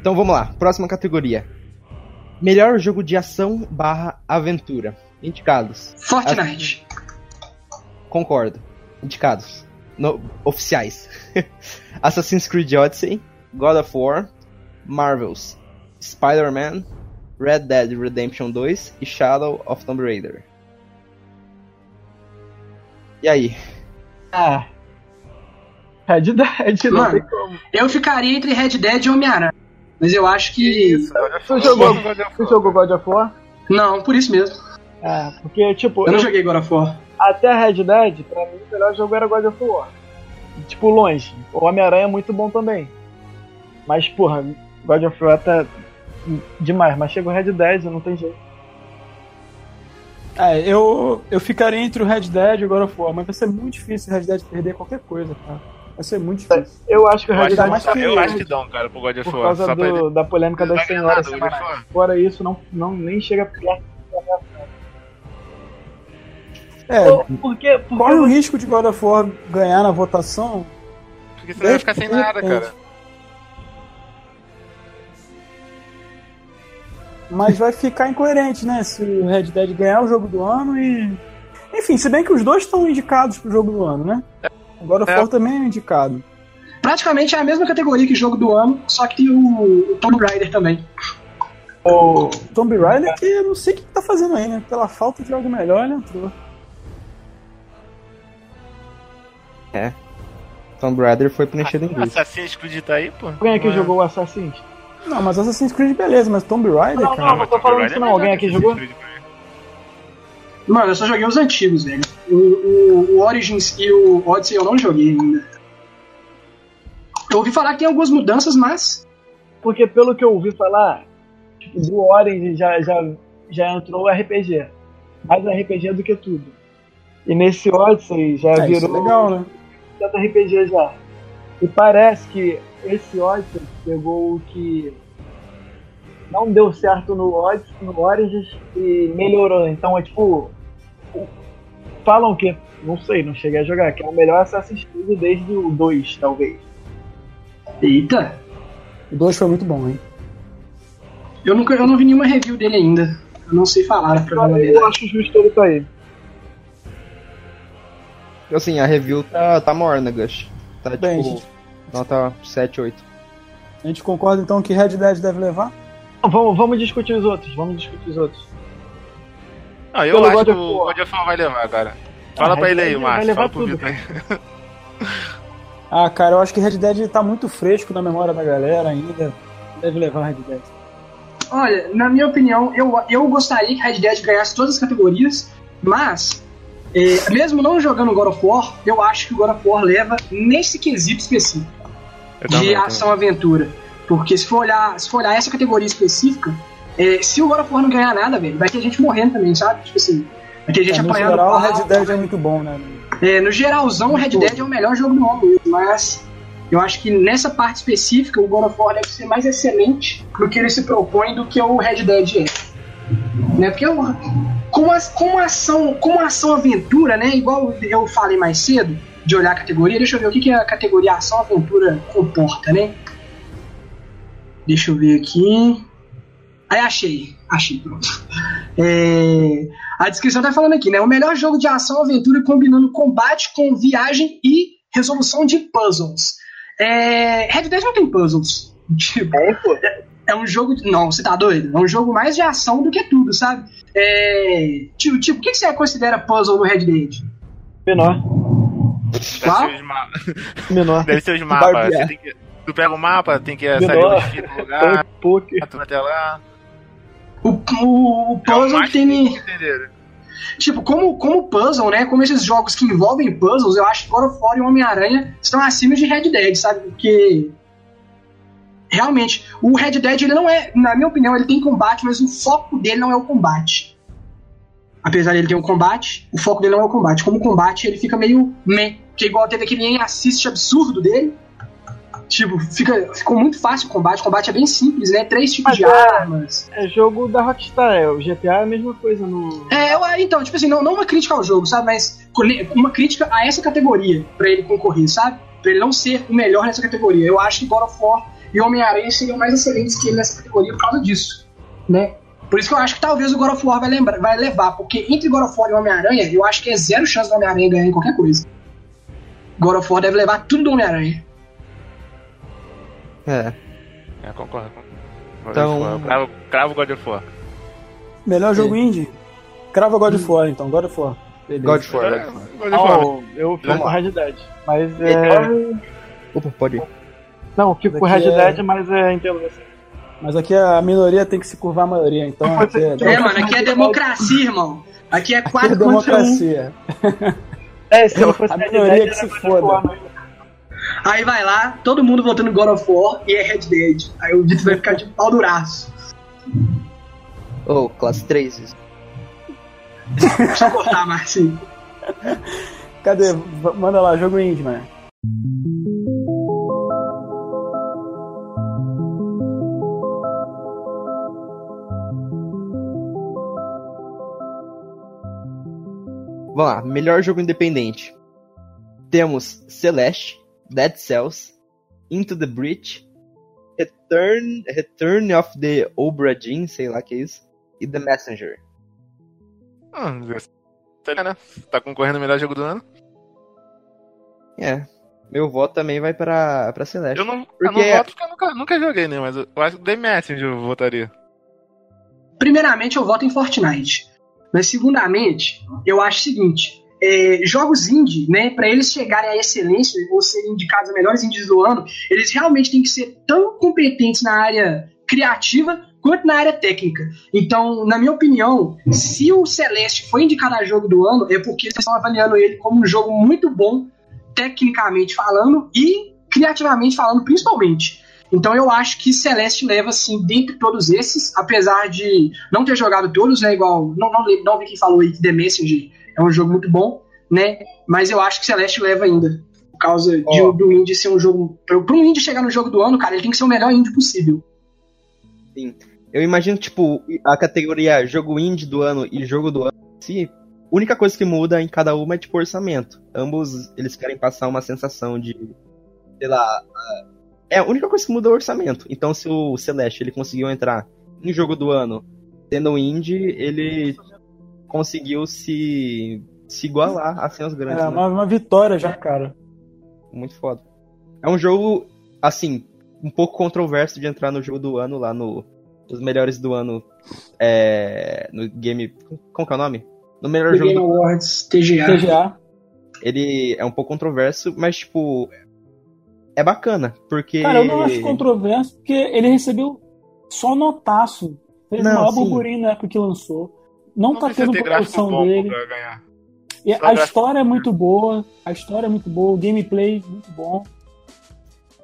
Então vamos lá, próxima categoria. Melhor jogo de ação barra aventura. Indicados. Fortnite. Concordo. Indicados. No- oficiais. Assassin's Creed Odyssey, God of War, Marvels, Spider-Man, Red Dead Redemption 2 e Shadow of Tomb Raider. E aí? Ah. Red Dead, não Mano. tem como. Eu ficaria entre Red Dead e Homem-Aranha. Mas eu acho que. Isso, Tu jogou, God of tu War. jogou God of War? Não, por isso mesmo. É, porque, tipo, Eu não eu- joguei God of War. até Red Dead, pra mim, o melhor jogo era God of War. Tipo, longe. O Homem-Aranha é muito bom também. Mas, porra, God of War tá demais. Mas chega o Red Dead, não tem jeito. É, eu, eu ficaria entre o Red Dead e o God of War, mas vai ser muito difícil o Red Dead perder qualquer coisa, cara. Vai ser muito difícil. Eu acho que o Red Dead que- eu acho que dão, cara, pro God of por War. causa Só pra ele. do, da polêmica das vai ganhar senhoras nada, o God of semanais. War. Fora isso, não, não, nem chega perto. É, Porque, porque corre o risco de God of War ganhar na votação. Porque senão vai ficar sem nada, repente. cara. Mas vai ficar incoerente, né? Se o Red Dead ganhar o jogo do ano e. Enfim, se bem que os dois estão indicados pro jogo do ano, né? O God of É. War também é indicado. Praticamente é a mesma categoria que jogo do ano, só que tem o, o Tomb Raider também. o, Tomb Raider que eu não sei o que tá fazendo aí, né? Pela falta de algo melhor, ele entrou. Tomb Raider foi preencher linguiça. Assassin's Creed tá aí, pô. alguém aqui Não é. jogou o Assassin's? Não, mas Assassin's Creed beleza, mas Tomb Raider, Não, cara. não, tô falando isso não. Alguém aqui jogou? Mano, eu só joguei os antigos, velho. O, o, o Origins e o Odyssey eu não joguei ainda. Eu ouvi falar que tem algumas mudanças, mas. Porque pelo que eu ouvi falar, tipo, do Orange já, já, já entrou o RPG. Mais RPG do que tudo. E nesse Odyssey já É, isso é virou legal, né? tanto RPG já. E parece que esse Odyssey pegou o que não deu certo no Odyssey, no Origins e melhorou. Então é tipo. O- Falam que, não sei, não cheguei a jogar, que é o melhor Assassin's Creed desde o 2, talvez. Eita! O 2 foi muito bom, hein? Eu, nunca, eu não vi nenhuma review dele ainda. Eu não sei falar, pra Eu verdade. acho justo ele tá aí. Assim, a review tá, tá morna, Gush. Tá Bem, tipo, gente. nota 7, 8. A gente concorda então que Red Dead deve levar? Vamos, vamos discutir os outros, vamos discutir os outros. Ah, eu Pelo acho que o. God of War vai levar, cara. Fala Ah, pra ele aí, Márcio. levar Fala pro tudo, Vitor aí. Ah, cara, eu acho que Red Dead tá muito fresco na memória da galera ainda. Deve levar Red Dead. Olha, na minha opinião, eu, eu gostaria que Red Dead ganhasse todas as categorias, mas, eh, mesmo não jogando God of War, eu acho que o God of War leva nesse quesito específico Eu de ação-aventura. Porque se for olhar, se for olhar essa categoria específica, eh, se o God of War não ganhar nada, velho, vai ter gente morrendo também, sabe? Tipo assim, vai ter gente É, no apanhando. geral, o pau. Red Dead é muito bom, né? É, no geralzão, o Red Dead é o melhor jogo do mesmo, mas eu acho que nessa parte específica o God of War deve ser mais excelente no que ele se propõe do que o Red Dead é. Né? Porque o, como, as, como ação, como ação aventura, né? Igual eu falei mais cedo, de olhar a categoria, deixa eu ver o que, que a categoria ação aventura comporta, né? Deixa eu ver aqui. Aí achei, achei, pronto. É, a descrição tá falando aqui, né? O melhor jogo de ação aventura combinando combate com viagem e resolução de puzzles. É, Red Dead não tem puzzles. Tipo, É, pô. é um jogo. Não, você tá doido? É um jogo mais de ação do que tudo, sabe? É, tipo, tipo, o que que você considera puzzle no Red Dead? Menor. Deve Qual? ser os ma- Menor. Deve ser os mapas. Barbear. Você tem que- Tu pega o mapa, tem que sair Menor. do lugar, Poker. tu até lá. O, o, o É o puzzle mais que tem. entender. Tipo, como, como puzzle, né? Como esses jogos que envolvem puzzles, eu acho que God of War e Homem-Aranha estão acima de Red Dead, sabe? Porque. Realmente, o Red Dead, ele não é, na minha opinião, ele tem combate, mas o foco dele não é o combate. Apesar dele ter um combate, o foco dele não é o combate. Como combate, ele fica meio meh. Que igual teve aquele em assist absurdo dele. Tipo, fica, ficou muito fácil o combate. O combate é bem simples, né? Três tipos Mas de é- armas. É jogo da Rockstar, é. O GTA é a mesma coisa no. É, eu- então, tipo assim, não, não uma crítica ao jogo, sabe? Mas uma crítica a essa categoria, pra ele concorrer, sabe? Pra ele não ser o melhor nessa categoria. Eu acho que God of War e Homem-Aranha seriam mais excelentes que ele nessa categoria por causa disso, né? Por isso que eu acho que talvez o God of War vai, lembrar, vai levar, porque entre God of War e Homem-Aranha, eu acho que é zero chance do Homem-Aranha ganhar em qualquer coisa. God of War deve levar tudo do Homem-Aranha. É. É, concordo. Então- God of War. Cravo, cravo God of War. Melhor jogo indie? Crava God of War, então. God of War. Beleza. God of War. God God of War. Não, eu fico com. Red Dead. Mas é. Opa, pode ir. Não, fico com Red é- Dead, mas é, entendo você. Mas aqui a minoria tem que se curvar a maioria, então aqui é, É, mano, aqui é democracia, irmão. Aqui é aqui é 4 contra 1. democracia. É, se eu fosse A minoria Dead, que se foda. War, Aí vai lá, todo mundo votando God of War e é Red Dead. Aí o Dito vai ficar de pau duraço. Oh, classe 3. Deixa eu cortar, Marcinho. Cadê? V- Manda lá, jogo indie, mano. Vamos lá, melhor jogo independente. Temos Celeste, Dead Cells, Into the Breach, Return, Return of the Obra Dinn, sei lá que é isso, e The Messenger. Ah, tá, né? Tá concorrendo o melhor jogo do ano? É, meu voto também vai pra, pra Celeste. Eu não, eu Porque- não voto porque eu nunca, nunca joguei, né? Mas eu eu acho que The Messenger eu votaria. Primeiramente, eu voto em Fortnite. Mas, segundamente, eu acho o seguinte: é, jogos indie, né, para eles chegarem à excelência ou serem indicados a melhores indies do ano, eles realmente têm que ser tão competentes na área criativa quanto na área técnica. Então, na minha opinião, se o Celeste foi indicado a jogo do ano, é porque eles estão avaliando ele como um jogo muito bom, tecnicamente falando e criativamente falando, principalmente. Então eu acho que Celeste leva, assim, dentre todos esses, apesar de não ter jogado todos, né? Igual. Não, não, não vi quem falou aí que The Messenger é um jogo muito bom, né? Mas eu acho que Celeste leva ainda. Por causa de, Ó. do indie ser um jogo. Para um indie chegar no jogo do ano, cara, ele tem que ser o melhor indie possível. Eu imagino, tipo, a categoria jogo indie do ano e jogo do ano em si, a única coisa que muda em cada uma é, tipo, orçamento. Ambos, eles querem passar uma sensação de, sei lá... É, a única coisa que muda é o orçamento. Então, se o Celeste, ele conseguiu entrar em jogo do ano sendo um indie, ele conseguiu se, se igualar a ser os grandes, É né? uma, uma vitória já, cara. Muito foda. É um jogo, assim, um pouco controverso de entrar no jogo do ano lá no. Os melhores do ano. É, no game. Como que é o nome? No melhor The jogo Game do Awards, TGA. TGA. Ele é um pouco controverso, mas, tipo. É bacana, porque. Cara, eu não acho controverso, porque ele recebeu só notaço. Fez Não, sim. burburinho na época que lançou. Não, tá precisa tendo bom dele. E Só a história é muito boa. A história é muito boa. O gameplay muito bom.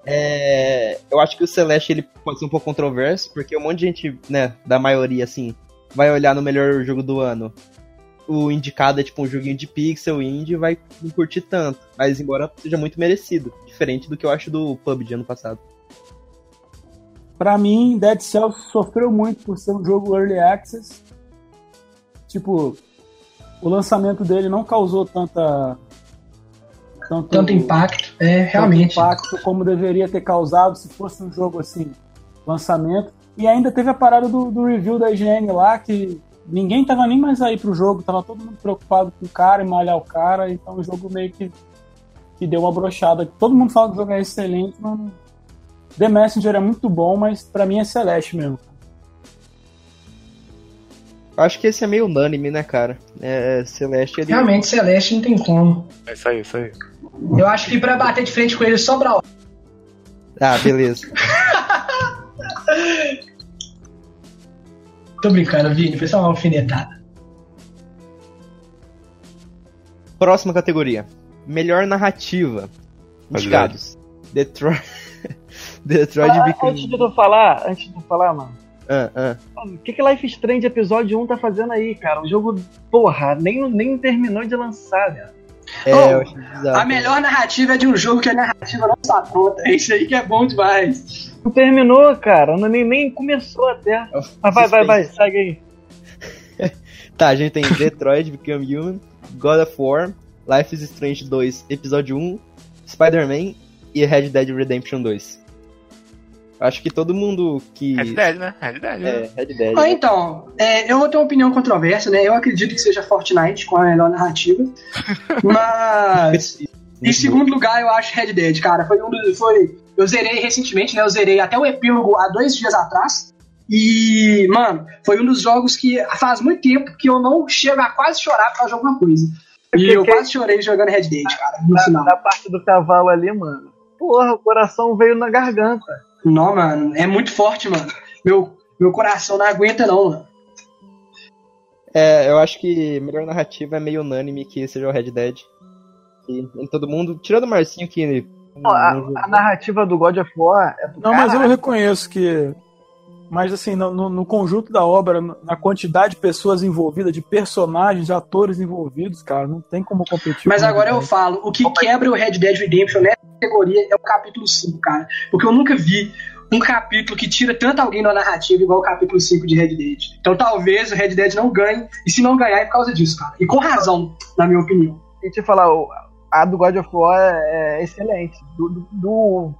É, eu acho que o Celeste ele pode ser um pouco controverso, porque um monte de gente, né, da maioria, assim, vai olhar no melhor jogo do ano. O indicado é tipo um joguinho de pixel indie e vai não curtir tanto. Mas embora seja muito merecido. Diferente do que eu acho do PUBG ano passado. Pra mim, Dead Cells sofreu muito por ser um jogo early access. Tipo, o lançamento dele não causou tanta. Tanto, Tanto impacto, é, tanto realmente. impacto como deveria ter causado se fosse um jogo assim, lançamento. E ainda teve a parada do, do review da IGN lá, que ninguém tava nem mais aí pro jogo, tava todo mundo preocupado com o cara e malhar o cara, então o jogo meio que, que deu uma brochada. Todo mundo fala que o jogo é excelente, mas The Messenger é muito bom, mas pra mim é Celeste mesmo. Eu acho que esse é meio unânime, né, cara? É, Celeste, ele... Realmente, Celeste não tem como. É isso aí, isso aí. Eu acho que pra bater de frente com ele só Brawl. Ah, beleza. Tô brincando, Vini, foi só uma alfinetada. Próxima categoria. Melhor narrativa. Indicados. Detroit... Detroit Ah, Become... antes de tu falar, antes de tu falar, mano. Ah, ah. Mano, O que, que Life is Strange Episódio 1 tá fazendo aí, cara? O jogo, porra, nem, nem terminou de lançar, velho. É, Oh, bizarro. A melhor narrativa é de um jogo que a narrativa não está pronta. É isso aí que é bom demais. Não terminou, cara. Não, nem, nem começou até. Mas vai, vai, vai, segue aí. Tá, a gente tem Detroit Become Human, God of War, Life is Strange 2, Episódio 1, Spider-Man e Red Dead Redemption 2. Acho que todo mundo que. Red Dead, né? Red Dead, né? É, Red Dead. Ah, então, é, eu vou ter uma opinião controversa, né? Eu acredito que seja Fortnite com a melhor narrativa. Mas, em segundo lugar, eu acho Red Dead, cara. Foi um dos. Foi, eu zerei recentemente, né? Eu zerei até o epílogo há dois dias atrás. E, mano, foi um dos jogos que faz muito tempo que eu não chego a quase chorar por causa de alguma coisa. E eu quase chorei jogando Red Dead, cara, no Na, final. na parte do cavalo ali, mano. Porra, o coração veio na garganta. Não, mano, é muito forte, mano. Meu, meu coração não aguenta, não, mano. É, eu acho que melhor narrativa é meio unânime que seja o Red Dead. E em todo mundo, tirando o Marcinho que. Pô, a, a narrativa do God of War é do Não, mas eu caralho. reconheço que. Mas assim, no, no- conjunto da obra, na quantidade de pessoas envolvidas, de personagens, de atores envolvidos, cara, não tem como competir. Mas com agora eu falo, o que quebra o Red Dead Redemption nessa categoria é o capítulo 5, cara. Porque eu nunca vi um capítulo que tira tanto alguém da narrativa igual o capítulo 5 de Red Dead. Então talvez o Red Dead não ganhe, e se não ganhar é por causa disso, cara. E com razão, na minha opinião. E te falar, o- a do God of War é, é excelente. Do, do- do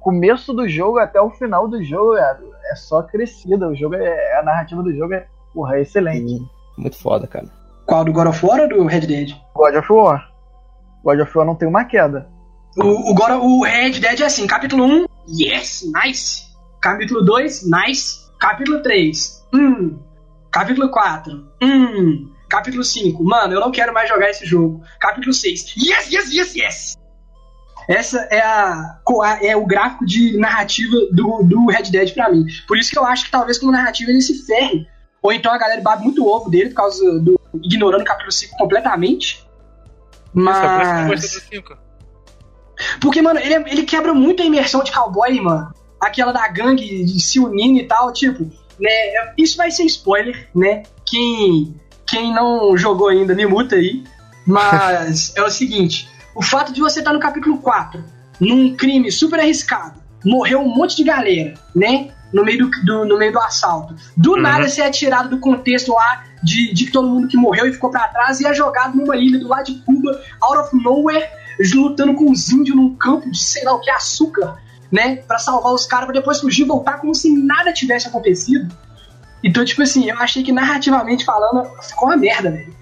começo do jogo até o final do jogo é, é só crescida. O jogo é. A narrativa do jogo é, porra, é excelente. Sim, Muito foda, cara. Qual, do God of War ou do Red Dead? God of War. God of War não tem uma queda. O, of- o Red Dead é assim, capítulo 1, yes, nice. Capítulo 2, nice. Capítulo 3, hum. Capítulo 4, hum. Capítulo 5, mano, eu não quero mais jogar esse jogo. Capítulo 6, yes, yes, yes, yes. Essa é, a, é o gráfico de narrativa do, do Red Dead pra mim. Por isso que eu acho que talvez como narrativa ele se ferre. Ou então a galera babe muito ovo dele por causa do. ignorando o capítulo 5 completamente. É Mas. gostei do 5. Porque, mano, ele, ele quebra muito a imersão de cowboy, mano. Aquela da gangue de se unindo e tal, tipo, né? Isso vai ser spoiler, né? Quem, quem não jogou ainda, me muta aí. Mas é o seguinte: o fato de você estar no capítulo 4, num crime super arriscado, morreu um monte de galera, né? No meio do, do- no meio do assalto. Do nada você é tirado do contexto lá de, de todo mundo que morreu e ficou pra trás e é jogado numa ilha do lado de Cuba, out of nowhere, lutando com os índios num campo de sei lá o que, açúcar, né? Pra salvar os caras, pra depois fugir e voltar como se nada tivesse acontecido. Então, tipo assim, eu achei que narrativamente falando, ficou uma merda, velho.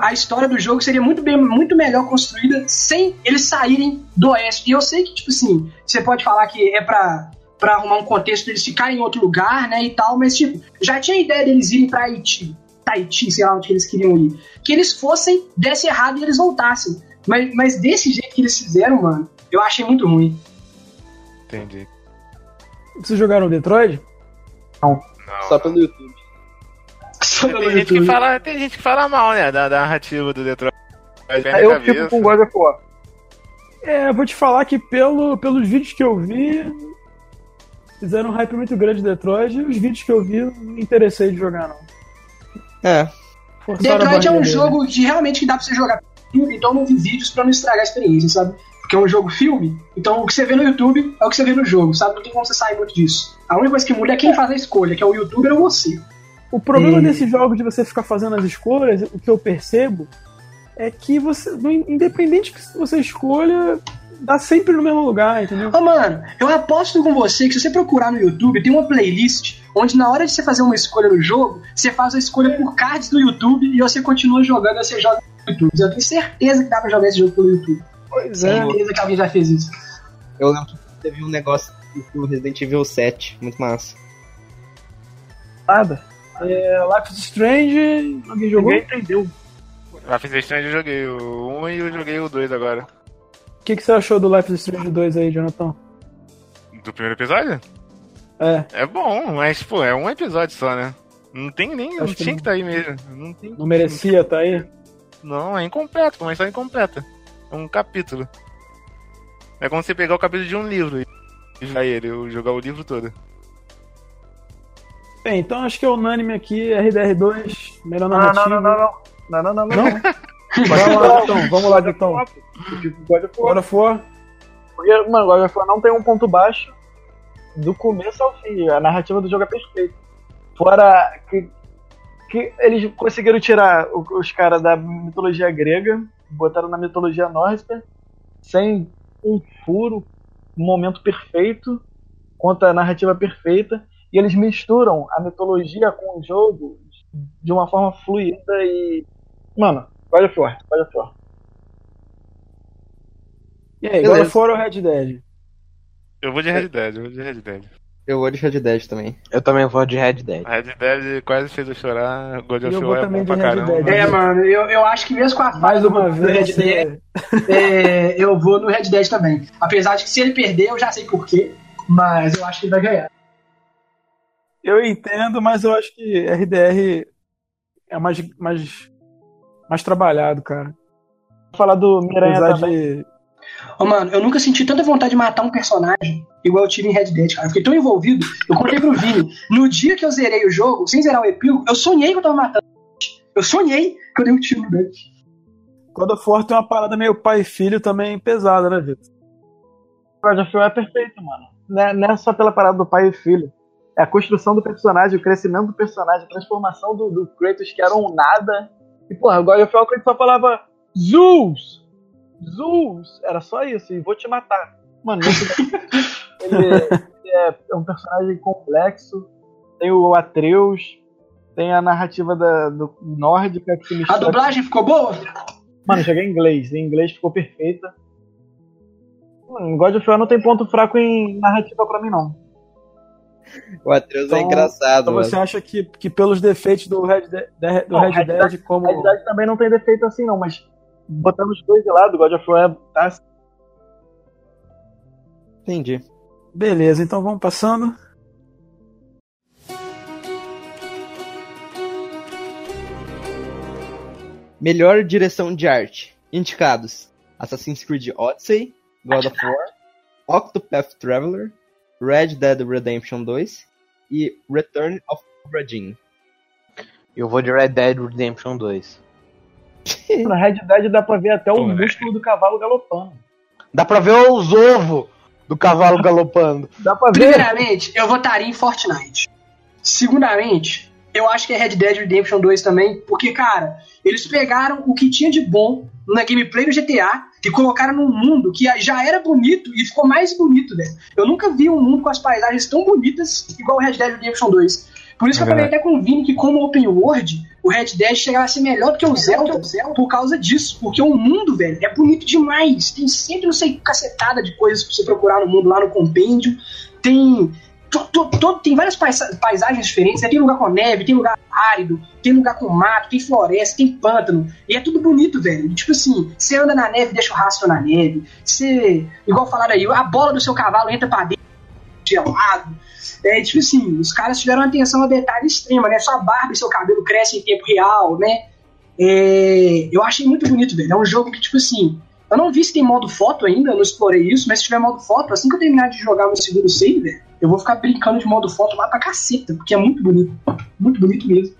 A história do jogo seria muito, bem, muito melhor construída sem eles saírem do Oeste. E eu sei que, tipo assim, você pode falar que é pra, pra arrumar um contexto deles ficarem em outro lugar, né, e tal, mas, tipo, já tinha a ideia deles irem pra Haiti, Tahiti, sei lá onde eles queriam ir. Que eles fossem, desse errado e eles voltassem. Mas, mas desse jeito que eles fizeram, mano, eu achei muito ruim. Entendi. Vocês jogaram Detroit? Não. Só pelo YouTube. Só pelo Tem gente, que YouTube. fala, tem gente que fala mal, né? Da, da narrativa do Detroit. Na Eu cabeça. fico com God of War. É, eu vou te falar que pelo, pelos vídeos que eu vi, fizeram um hype muito grande de Detroit e os vídeos que eu vi não me interessei de jogar, não. É, Forçaram Detroit é um dele. jogo que realmente que dá pra você jogar YouTube, então eu não vi vídeos pra não estragar a experiência, sabe? Porque é um jogo filme, então o que você vê no YouTube é o que você vê no jogo, sabe? Não tem como você sair muito disso. A única coisa que muda é quem faz a escolha, que é o youtuber ou você. O problema E- desse jogo de você ficar fazendo as escolhas, o que eu percebo é que você, independente que você escolha, dá sempre no mesmo lugar, entendeu? Ô, mano, eu aposto com você que se você procurar no YouTube, tem uma playlist onde na hora de você fazer uma escolha no jogo, você faz a escolha por cards do YouTube e você continua jogando, você joga YouTube. Eu tenho certeza que dá pra jogar esse jogo pelo YouTube. Pois é. Certeza que alguém já fez isso. Eu lembro que teve um negócio do Resident Evil 7, muito massa. Nada. É, Life is Strange, alguém jogou? Ninguém entendeu. Life is Strange eu joguei o 1 e eu joguei o 2 agora. O que, que você achou do Life is Strange 2 aí, Jonathan? Do primeiro episódio? É, É bom, mas, pô, é um episódio só, né? Não tem nem. Não Acho que tinha não. que tá aí mesmo. Não tem. não merecia tá aí? Não, é incompleto, uma história incompleta. É um capítulo. É como você pegar o capítulo de um livro e jogar ele, ou jogar o livro todo. Bem, então acho que é unânime aqui, RDR2, melhor Não, narrativa. não, não, não, não. Não, não, não, não. Não? Vamos lá, então, vamos lá, então. Of War. Porque, mano, God of War não tem um ponto baixo do começo ao fim. A narrativa do jogo é perfeita. Fora que, que eles conseguiram tirar o- os caras da mitologia grega, botaram na mitologia nórdica, sem um furo, um momento perfeito, conta a narrativa perfeita, e eles misturam a mitologia com o jogo de uma forma fluida e. Mano, God of War, God of War. E aí, Beleza. God of War ou Red Dead? Eu vou de Red Dead, eu vou de Red Dead. Eu vou de Red Dead também. Eu também vou de Red Dead. Red Dead quase fez eu chorar, God of eu vou War é também bom de pra Red caramba. Dead. É, mano, eu, eu acho que mesmo com a Mais do- uma do vez, Red Dead, é, é, eu vou no Red Dead também. Apesar de que se ele perder, eu já sei porquê, mas eu acho que ele vai ganhar. eu entendo, mas eu acho que RDR é mais, mais, mais trabalhado, cara. Vou falar do Miranha Apesar também. de. Ô, mano, eu nunca senti tanta vontade de matar um personagem igual eu tive em Red Dead, cara. Eu fiquei tão envolvido. Eu contei pro Vini. No dia que eu zerei o jogo, sem zerar o epílogo, eu sonhei que eu tava matando. Eu sonhei que eu dei um tiro no Dante. God of War tem uma parada meio pai e filho também pesada, né, Vitor? God of War é perfeito, mano. Não é, não é só pela parada do pai e filho. É a construção do personagem, o crescimento do personagem, a transformação do, do Kratos, que era um nada. E, porra, o God of War, o Kratos só falava Zeus! Zeus! Era só isso, e vou te matar. Mano, ele, ele é, é um personagem complexo. Tem o Atreus, tem a narrativa da, do nórdica que se A mistura. dublagem ficou boa? Mano, eu joguei em inglês. Em inglês ficou perfeita. Mano, God of War não tem ponto fraco em narrativa pra mim, não. O Atreus Então- é engraçado, Então mano. você acha que, que pelos defeitos do Red, Dead- de- do Não, Red Red Dead, como. A realidade também não tem defeito assim, não, mas botando os dois de lado, God of War tá Entendi. Beleza, então vamos passando. Melhor direção de arte. Indicados: Assassin's Creed Odyssey, God of War, Octopath Traveler, Red Dead Redemption 2 e Return of Obra Dinn. Eu vou de Red Dead Redemption 2. Na Red Dead dá pra ver até o né? músculo do cavalo galopando. Dá pra ver os ovos do cavalo galopando. Dá pra ver. Primeiramente, eu votaria em Fortnite. Segundamente, eu acho que é Red Dead Redemption 2 também, porque, cara, eles pegaram o que tinha de bom na gameplay do GTA e colocaram num mundo que já era bonito e ficou mais bonito, velho. Eu nunca vi um mundo com as paisagens tão bonitas igual o Red Dead Redemption 2. Por isso É que eu falei até com o Vini que, como Open World, o Red Dead chegava a ser melhor do que o Zelda por causa disso. Porque o mundo, velho, é bonito demais. Tem sempre, não sei, cacetada de coisas pra você procurar no mundo lá no compêndio. Tem to- to- to- tem várias paisa- paisagens diferentes, né? Tem lugar com neve, tem lugar árido, tem lugar com mato, tem floresta, tem pântano. E é tudo bonito, velho. Tipo assim, você anda na neve, deixa o rastro na neve. Você, igual falaram aí, a bola do seu cavalo entra pra dentro, gelado. É, tipo assim, os caras tiveram atenção a detalhe extrema, né? Sua barba e seu cabelo crescem em tempo real, né? É, eu achei muito bonito, velho. É um jogo que, tipo assim, eu não vi se tem modo foto ainda, eu não explorei isso, mas se tiver modo foto, assim que eu terminar de jogar no segundo save, velho, eu vou ficar brincando de modo foto lá pra caceta, porque é muito bonito. Muito bonito mesmo.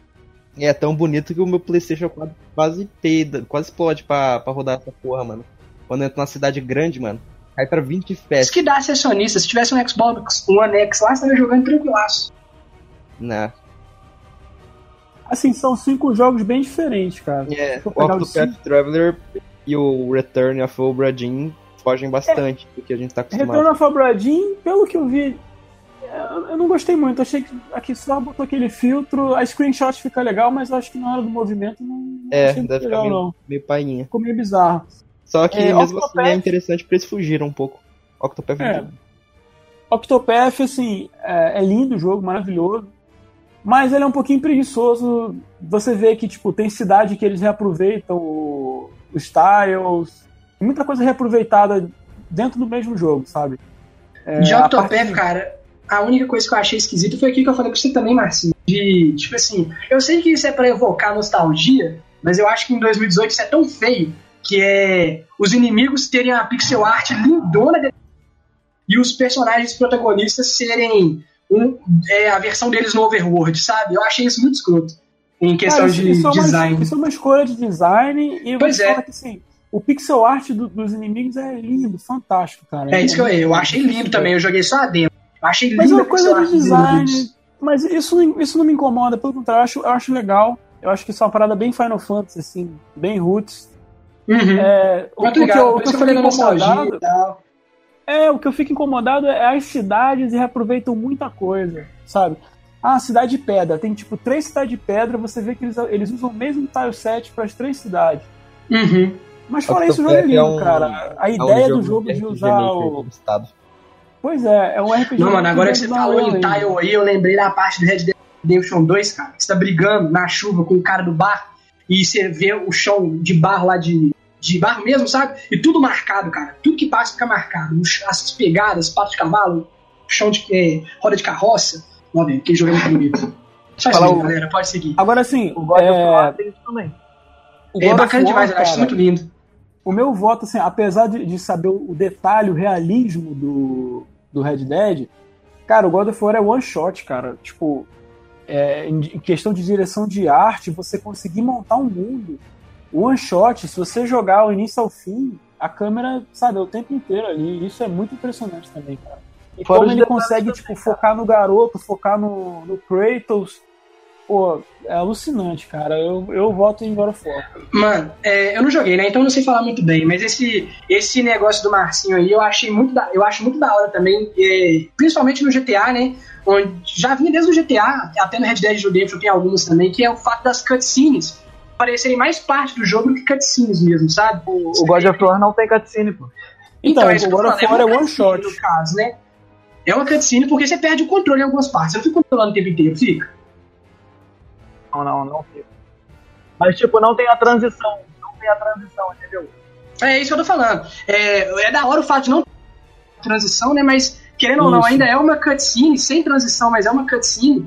É tão bonito que o meu PlayStation 4 quase peida, quase explode pra, pra rodar essa porra, mano. Quando entra numa cidade grande, mano, cai pra 20 Isso FPS. que dá ser sonista. Se tivesse um Xbox One X lá, você estaria jogando tranquilaço. Né? Assim, são cinco jogos bem diferentes, cara. É, o Octopath Traveler e o Return of Obra Dinn fogem bastante do que a gente tá acostumado. Return of Obra Dinn, pelo que eu vi, é, eu não gostei muito. Achei que aqui só botou aquele filtro, a screenshot fica legal, mas eu acho que na hora do movimento não, não É, deve ficar legal, meio, não. meio painha. Ficou meio bizarro. Só que É, mesmo Octopath- assim é interessante porque eles fugiram um pouco. Octopath É. Octopath, assim, é, é lindo o jogo, maravilhoso. Mas ele é um pouquinho preguiçoso. Você vê que, tipo, tem cidade que eles reaproveitam o- os tiles. Muita coisa reaproveitada dentro do mesmo jogo, sabe? É, de a Octopath, parte- cara, a única coisa que eu achei esquisita foi aquilo que eu falei pra você também, Marcinho. De, tipo assim, eu sei que isso é pra evocar nostalgia, mas eu acho que em 2018 isso é tão feio que é os inimigos terem a pixel art lindona de- e os personagens protagonistas serem um- é, a versão deles no Overworld, sabe? Eu achei isso muito escroto em questão Cara, isso, de isso é uma, design. isso é uma escolha de design e Pois é. que assim, o pixel art do- dos inimigos é lindo, fantástico, cara. É isso que eu, eu achei lindo também, eu joguei só a demo. Eu achei Mas é lindo uma coisa de design. Mas isso, não- isso não me incomoda, pelo contrário, eu acho, eu acho legal. Eu acho que isso é uma parada bem Final Fantasy, assim, bem roots. Uhum. É, o, que eu, o que eu falei incomodado é, o que eu fico incomodado é as cidades e reaproveitam muita coisa, sabe? Ah, cidade de pedra. Tem tipo três cidades de pedra, você vê que eles, eles usam o mesmo tile set para as três cidades. Uhum. Mas fora isso, o jogo é é lindo, um- cara. A É um ideia do jogo de usar o. Pois é, é um RPG. Não, mano, agora que você falou em tile aí, eu lembrei da parte do Red Dead Redemption 2, cara. Você tá brigando na chuva com o cara do bar e você vê o chão de barro lá de, de barro mesmo, sabe? E tudo marcado, cara. Tudo que passa fica marcado. As pegadas, pato de cavalo, chão de é, roda de carroça. Ó, velho, aquele jogo é muito bonito. Só Falar o- galera, pode seguir. Agora assim, O God of é, War tem isso também. o É God of bacana War, demais, eu acho cara, muito lindo. o meu voto, assim, apesar de, de saber o detalhe, o realismo do, do Red Dead, cara, o God of War é one shot, cara. Tipo, é, em, questão de direção de arte, você conseguir montar um mundo one shot, se você jogar o início ao fim, a câmera, sabe, é o tempo inteiro ali. Isso é muito impressionante também, cara. E Fora como ele consegue, também, tipo, focar no garoto, focar no, no Kratos. Pô, é alucinante, cara. Eu, eu voto em God of War. Mano, é, eu não joguei, né? Então eu não sei falar muito bem, mas esse, esse negócio do Marcinho aí eu achei muito da, eu acho muito da hora também, é, principalmente no GTA, né? Onde já vinha desde o GTA, até no Red Dead Redemption tem alguns também, que é o fato das cutscenes parecerem mais parte do jogo do que cutscenes mesmo, sabe? O God of War não tem cutscene, pô. Então, é isso o eu God of falando, War é one shot. No caso, né? É uma cutscene porque você perde o controle em algumas partes. Você não fica controlando o tempo inteiro, fica. Não, não, não fica. Mas, tipo, não tem a transição. Não tem a transição, entendeu? É isso que eu tô falando. É, é da hora o fato de não ter transição, né? Mas, querendo ou não, Isso. ainda é uma cutscene, sem transição, mas é uma cutscene.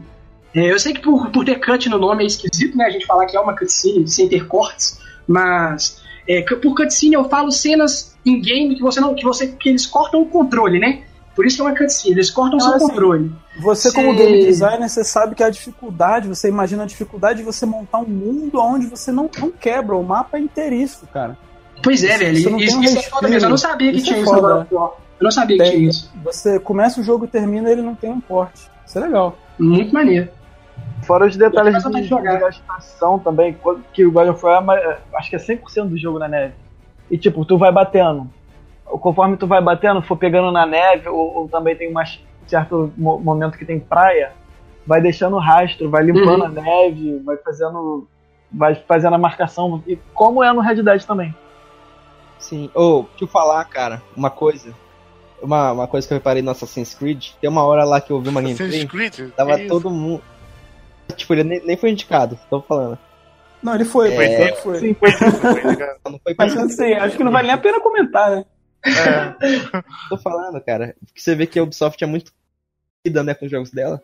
É, eu sei que por, por ter cut no nome é esquisito, né? A gente falar que é uma cutscene sem ter cortes, mas é, por cutscene eu falo cenas em game que você não. que você. que eles cortam o controle, né? Por isso que é uma cutscene, eles cortam o seu Ah, sim. controle. Você, como Sim. game designer, você sabe que a dificuldade, você imagina a dificuldade de você montar um mundo onde você não, não quebra. O mapa é inteiriço, cara. Pois é, velho. Isso, um isso é foda mesmo. Eu não sabia que Isso tinha é isso no Eu não sabia que Tem. tinha isso. Você começa o jogo e termina ele não tem um porte. Isso é legal. Muito maneiro. Fora os detalhes de, de gastação também, que o God of War é é, acho que é 100% do jogo na neve. E tipo, tu vai batendo. Conforme tu vai batendo, for pegando na neve, ou, ou também tem um certo mo- momento que tem praia, vai deixando rastro, vai limpando Uhum. a neve, vai fazendo. Vai fazendo a marcação. E como é no Red Dead também. Sim. Ô, deixa eu falar, cara, uma coisa. Uma, uma coisa que eu reparei no Assassin's Creed. Tem uma hora lá que eu vi uma Assassin's gameplay. Creed? Tava Que isso? todo mundo. Tipo, ele nem, nem foi indicado, tô falando. Não, ele foi, É. foi, foi. Sim, foi Não foi Mas assim, acho que não vale nem a pena comentar, né? tô falando, cara. Porque você vê que a Ubisoft é muito cuida, né, com os jogos dela.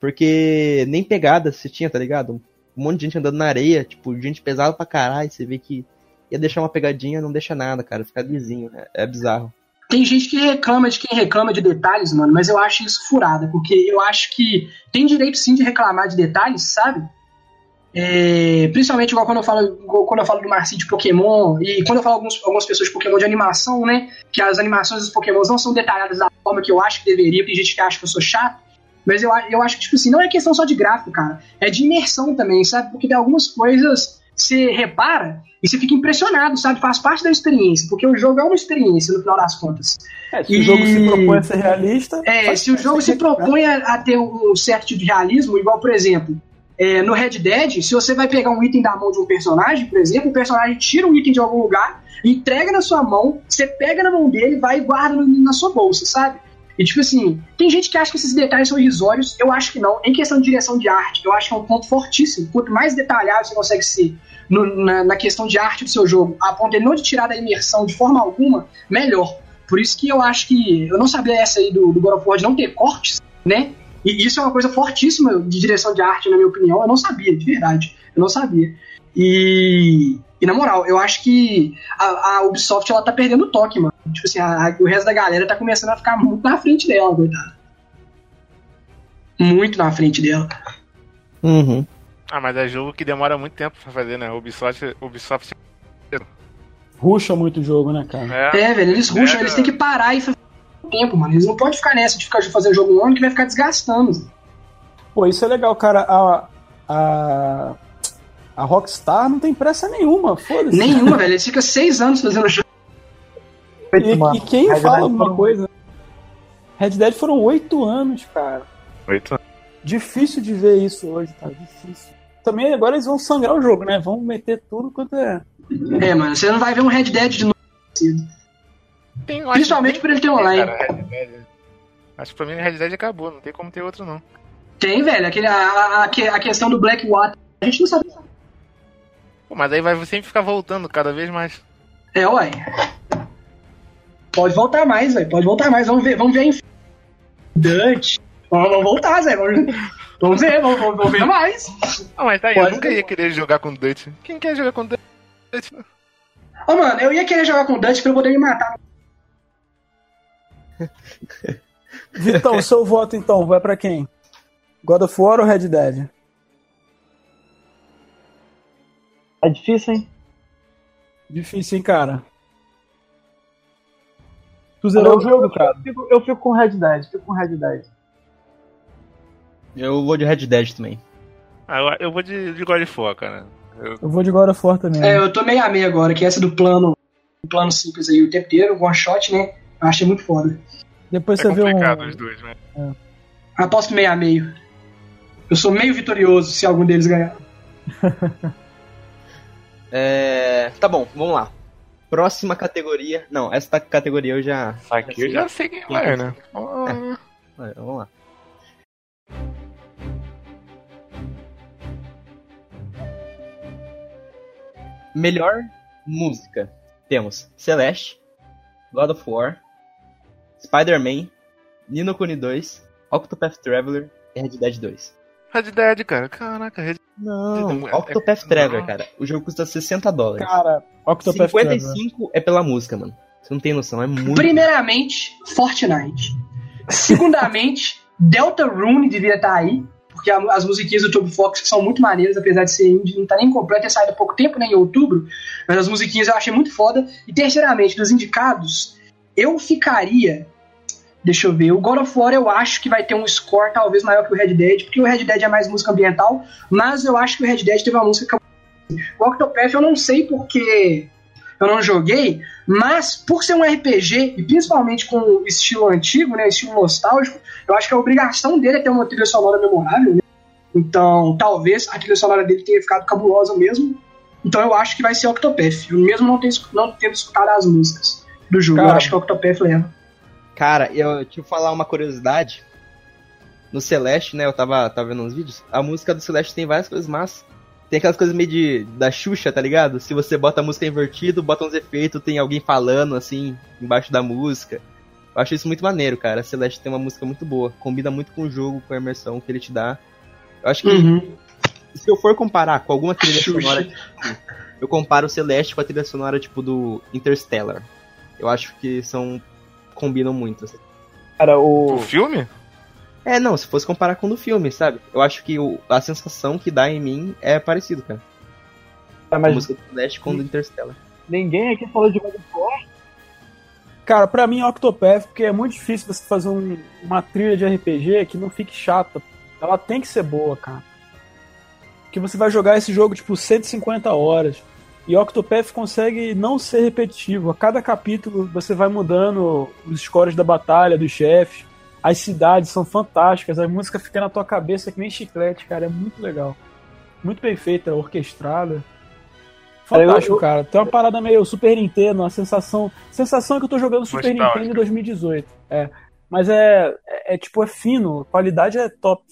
Porque nem pegada se tinha, tá ligado? Um monte de gente andando na areia, tipo, gente pesada pra caralho. Você vê que ia deixar uma pegadinha, não deixa nada, cara. Fica lisinho. É, é bizarro. Tem gente que reclama de quem reclama de detalhes, mano, mas eu acho isso furada, porque eu acho que tem direito sim de reclamar de detalhes, sabe? É, principalmente igual quando eu falo, quando eu falo do Marci de Pokémon, e quando eu falo alguns, algumas pessoas de Pokémon de animação, né? Que as animações dos Pokémons não são detalhadas da forma que eu acho que deveria, tem gente que acha que eu sou chato. Mas eu, eu acho que, tipo assim, não é questão só de gráfico, cara. É de imersão também, sabe? Porque tem algumas coisas você repara e você fica impressionado, sabe? Faz parte da experiência, porque o jogo é uma experiência no final das contas. É, se E- o jogo se propõe a ser realista. É, faz se o jogo se que- propõe a, a ter um certo tipo de realismo, igual, por exemplo, é, no Red Dead, se você vai pegar um item da mão de um personagem, por exemplo, o personagem tira um item de algum lugar, entrega na sua mão, você pega na mão dele, vai e guarda na sua bolsa, sabe? E tipo assim, tem gente que acha que esses detalhes são irrisórios, eu acho que não. Em questão de direção de arte, eu acho que é um ponto fortíssimo. Quanto mais detalhado você consegue ser no- na, na questão de arte do seu jogo, a ponto de não de tirar da imersão de forma alguma, melhor. Por isso que eu acho que. Eu não sabia essa aí do, do God of War de não ter cortes, né? E isso é uma coisa fortíssima de direção de arte, na minha opinião. Eu não sabia, de verdade. Eu não sabia. E. E na moral, eu acho que a, a Ubisoft ela tá perdendo o toque, mano. Tipo assim, a- a- o resto da galera tá começando a ficar muito na frente dela, coitada. Muito na frente dela. Uhum. Ah, mas é jogo que demora muito tempo pra fazer, né? Ubisoft, Ubisoft Ruxa muito o jogo, né, cara? é, É, velho, eles rusham, É, eles têm que parar e fazer tempo, mano. Eles não podem ficar nessa de ficar fazer jogo um ano que vai ficar desgastando. Pô, isso é legal, cara. A, a, a Rockstar não tem pressa nenhuma, foda-se. Nenhuma, velho. Eles ficam seis anos fazendo jogo. E, e quem Red fala Dead alguma foram- coisa? Red Dead foram oito anos, cara. oito Difícil de ver isso hoje, tá? Difícil. Também agora eles vão sangrar o jogo, né? Vão meter tudo quanto é. É, mano, você não vai ver um Red Dead de novo. Tem, Principalmente por ele ter online. cara, Red Dead. Acho que pra mim Red Dead acabou, não tem como ter outro não. Tem, velho, aquele, a, a, a questão do Blackwater. A gente não sabe. Pô, mas aí vai sempre ficar voltando cada vez mais. É, ué. Pode voltar mais, velho. Pode voltar mais. Vamos ver, vamos ver a inf... Dutch. Vamos, vamos voltar, Zé. Vamos, vamos ver, vamos, vamos- vamos ver mais. Ah, mas tá aí, Pode eu nunca ia querer jogar com Dutch. Quem quer jogar com Dutch? Ô, mano, eu ia querer jogar com o Dutch pra eu poder me matar. Vitão, seu voto então, vai pra quem? God of War ou Red Dead? É difícil, hein? Difícil, hein, cara? Tu zerou o jogo, cara? Eu fico, eu fico com Red Dead, fico com Red Dead. Eu vou de Red Dead também. Ah, eu, eu vou de, de God of War, cara. Eu- Eu vou de God of War também. É, eu tô meio a meio agora, que essa do plano, plano simples aí o tempo inteiro, one shot, né? Eu achei muito foda. Depois é você vê um. os dois, né? Aposto meio a meio. Eu sou meio vitorioso se algum deles ganhar. É... Tá bom, vamos lá. Próxima categoria. Não, essa categoria eu já. Aqui eu já sei quem vai, né? Vai, Vamos lá. Melhor música. Temos Celeste, God of War, Spider-Man, Nino Kuni 2, Octopath Traveler e Red Dead 2. Red Dead, cara. Caraca, Red Não, É- Octopath é- Traveler, não. cara. O jogo custa 60 dólares. Cara, Octopath Traveler. 55 é pela música, mano. Você não tem noção, é muito. Primeiramente, Fortnite. Segundamente, Delta Rune devia estar aí, porque as musiquinhas do Toby Fox são muito maneiras, apesar de ser indie, não tá nem completo, ter saído há pouco tempo, né, em outubro, mas as musiquinhas eu achei muito foda. E terceiramente, dos indicados, eu ficaria. Deixa eu ver, o God of War eu acho que vai ter um score talvez maior que o Red Dead, porque o Red Dead é mais música ambiental, mas eu acho que o Red Dead teve uma música que o Octopath eu não sei porque eu não joguei, mas por ser um RPG, e principalmente com o estilo antigo, né, estilo nostálgico, eu acho que a obrigação dele é ter uma trilha sonora memorável, né? Então, talvez a trilha sonora dele tenha ficado cabulosa mesmo. Então eu acho que vai ser Octopath. Eu mesmo não, tenho, não tendo escutado as músicas do jogo, eu Cara. acho que o Octopath leva. Cara, eu te falar uma curiosidade. No Celeste, né? Eu tava, tava vendo uns vídeos. A música do Celeste tem várias coisas massas. Tem aquelas coisas meio de, da Xuxa, tá ligado? Se você bota a música invertido, bota uns efeitos, tem alguém falando assim, embaixo da música. Eu acho isso muito maneiro, cara. Celeste tem uma música muito boa. Combina muito com o jogo, com a imersão que ele te dá. Eu acho que Uhum. se eu for comparar com alguma trilha Xuxa. sonora, eu comparo o Celeste com a trilha sonora tipo do Interstellar. Eu acho que são combinam muito. assim. Cara, O o. filme? É, não, se fosse comparar com o do filme, sabe? Eu acho que o- a sensação que dá em mim é parecido, cara. Ah, A mas música do Celeste com o do Interstellar. ninguém aqui falou de God of War. Cara, pra mim é Octopath, porque é muito difícil você fazer um- uma trilha de RPG que não fique chata. Ela tem que ser boa, cara. Porque você vai jogar esse jogo, tipo, 150 horas. E Octopath consegue não ser repetitivo. A cada capítulo você vai mudando os scores da batalha, dos chefes. As cidades são fantásticas, a música fica na tua cabeça que nem chiclete, cara. É muito legal. Muito bem feita, orquestrada. Fantástico, Eu- eu- cara. Tem uma parada meio Super Nintendo, uma sensação. Sensação que eu tô jogando Super Nostálgica. Nintendo em 2018. É. Mas é, é, é, tipo, é fino, a qualidade é top.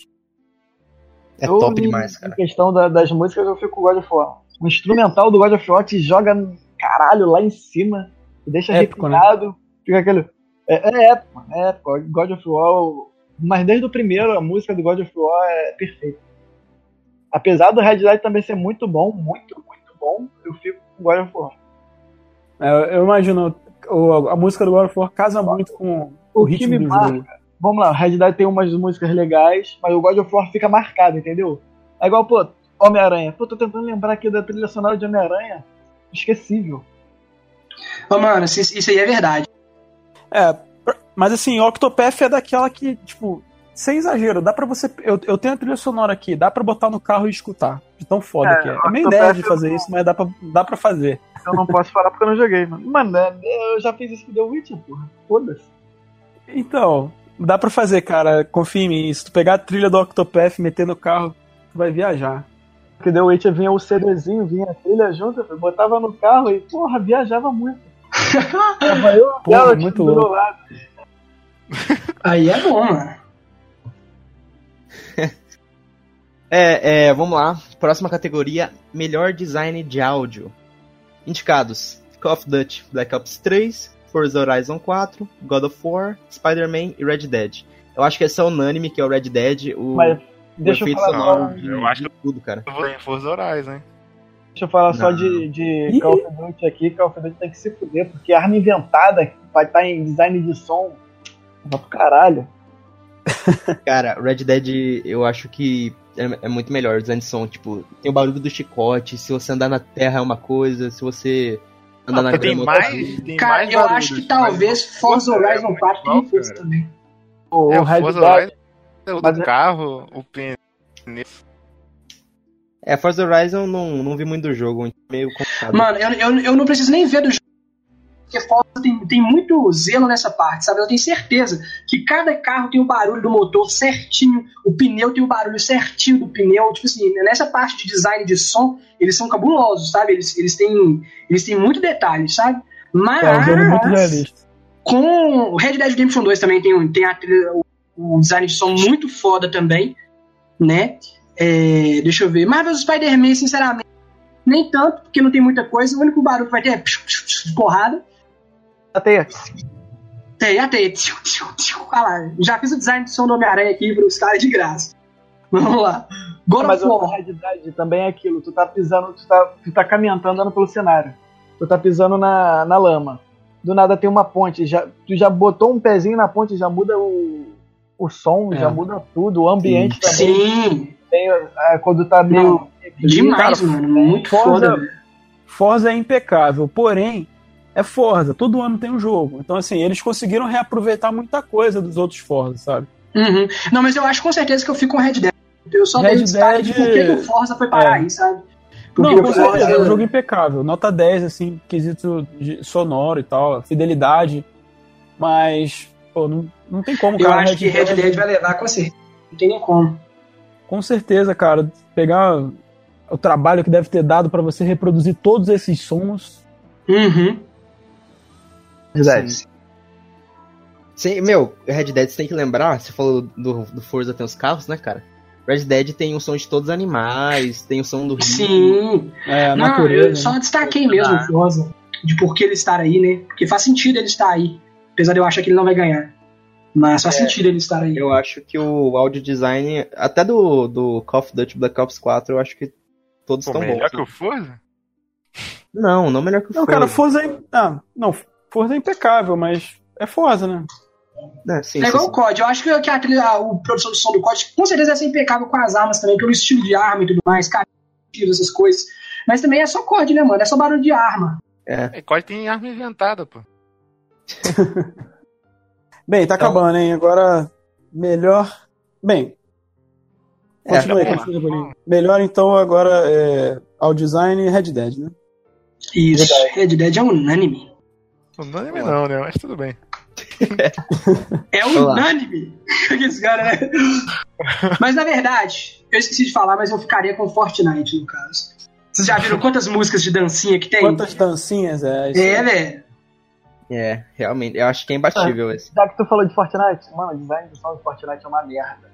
É Eu, top em- demais, Em cara. questão da- das músicas, eu fico com o God of War. O instrumental do God of War te joga caralho lá em cima, te deixa Épico, né? arrepiado, fica aquele. É, é épico, é épico. God of War, mas desde o primeiro, a música do God of War é perfeita. Apesar do Red Dead também ser muito bom, muito, muito bom, eu fico com God of War. É, eu imagino, o- a música do God of War casa muito com o, O que ritmo me do marca jogo. vamos lá, o Red Dead tem umas músicas legais, mas o God of War fica marcado, entendeu? É igual, pô, Homem-Aranha. Pô, tô tentando lembrar aqui da trilha sonora de Homem-Aranha. Esquecível. Ô, mano, isso, isso aí é verdade. É, mas assim, Octopath é daquela que, tipo, sem exagero, dá pra você. Eu, eu tenho a trilha sonora aqui, dá pra botar no carro e escutar. De tão foda É, que é. É meio Octopath nerd fazer isso, mas dá pra, dá pra fazer. Eu não posso falar porque eu não joguei, mano. Mano, é- eu já fiz isso com The Witcher, porra. Foda-se. Então, dá pra fazer, cara. Confia em mim. Se tu pegar a trilha do Octopath e meter no carro, tu vai viajar. Porque The Witcher vinha o CDzinho, vinha a trilha junto, eu botava no carro e, porra, viajava muito. Tava eu Porra, ela, muito tipo, do louco. lado. Aí é bom, mano. É, é, vamos lá. Próxima categoria: Melhor design de áudio. Indicados: Call of Duty Black Ops 3, Forza Horizon 4, God of War, Spider-Man e Red Dead. Eu acho que esse é unânime, que é o Red Dead, o, Mas deixa eu falar só, sonoro de, eu acho de tudo, cara. Eu vou em Forza Horizon, hein? deixa eu falar só Não. de, de Ih. Call of Duty aqui. Call of Duty tem que se fuder, porque arma inventada vai estar em design de som. Vai pro caralho. Cara, Red Dead eu acho que é, é muito melhor o design de som. Tipo, tem o barulho do chicote, se você andar na terra é uma coisa, se você andar na Ah, tem grama é outra mais, tem Cara, mais eu acho que talvez Forza Horizon muito 4 igual, tenha força cara. também. O, É, o Red Dead. É o Mas é- carro, o pneu. É, Forza Horizon não, não vi muito do jogo, é meio complicado. Mano, eu, eu, eu não preciso nem ver do jogo. Porque Forza tem, tem muito zelo nessa parte, sabe? Eu tenho certeza que cada carro tem o barulho do motor certinho, o pneu tem o barulho certinho do pneu. Tipo assim, nessa parte de design de som, eles são cabulosos, sabe? Eles, eles, têm, eles têm muito detalhe, sabe? Mas. É um jogo muito realista. Com o Red Dead Redemption 2 também tem, um- tem a trilha- o, o design de som muito foda também, né? É, deixa eu ver. Marvel Spider-Man, sinceramente, nem tanto, porque não tem muita coisa. O único barulho que vai ter é psiu, psiu, psiu, porrada. Até Tem. Olha lá, já fiz o design de som do Homem-Aranha aqui pros caras de graça. Vamos lá. God Mas of War. realidade também é aquilo, tu tá pisando, tu tá, tu tá caminhando, andando pelo cenário. Tu tá pisando na, na lama. Do nada tem uma ponte, já, tu já botou um pezinho na ponte, já muda o, o som, É. já muda tudo, o ambiente também. Sim, Tem, é, quando tá meio. Não, demais, Cara, mano. Muito Forza- foda. velho. Forza é impecável, porém, é Forza, todo ano tem um jogo. Então, assim, eles conseguiram reaproveitar muita coisa dos outros Forza, sabe? Uhum. Não, mas eu acho com certeza que eu fico com Red Dead. Eu só Red destaque de Dead- por que, que o Forza foi parar É. aí, sabe? Não, Porque com o certeza, é um Forza. jogo impecável. Nota 10, assim, quesito de sonoro e tal, fidelidade. Mas, pô, não, não tem como, Eu cara. acho que Red Dead vai levar com certeza. Não tem nem como. Com certeza, cara. Pegar o trabalho que deve ter dado pra você reproduzir todos esses sons. Uhum. Verdade. Sim. Sim, meu, Red Dead você tem que lembrar, você falou do, do Forza tem os carros, né, cara? Red Dead tem o som de todos os animais, tem o som do rio. Sim. É, a Não, natureza. eu só né? destaquei mesmo o Forza. De por que ele estar aí, né? Porque faz sentido ele estar aí. Apesar de eu achar que ele não vai ganhar. Mas faz sentido ele estar aí. Eu acho que o audio design, até do, do Call of Duty Black Ops 4, eu acho que todos Pô, estão melhor bons. que o Forza? Não, não melhor que o Não, Forza. cara, Forza é. Ah, não, Forza é impecável, mas é Forza, né? É, sim, É sim, igual sim. o COD. Eu acho que, que a, trilha, a, a produção de som do COD com certeza vai ser impecável com as armas também, pelo estilo de arma e tudo mais, cara, essas coisas. Mas também é só COD, né, mano? É só barulho de arma. É. É, COD tem arma inventada, pô. Bem, tá Então- acabando, hein? Agora, melhor. Bem, É, continua aí, vamos lá. continua, Bolinho. Melhor então agora é ao design e Red Dead, né? Isso, Red Dead é unânime. Unânime não, né? Mas tudo bem. É unânime. Esse cara, né? Mas na verdade, eu esqueci de falar, mas eu ficaria com Fortnite no caso. Vocês já viram quantas músicas de dancinha que tem? Quantas dancinhas é? Isso É, velho. É, realmente. Eu acho que é imbatível esse. Já que tu falou de Fortnite, mano, o design de som de Fortnite é uma merda.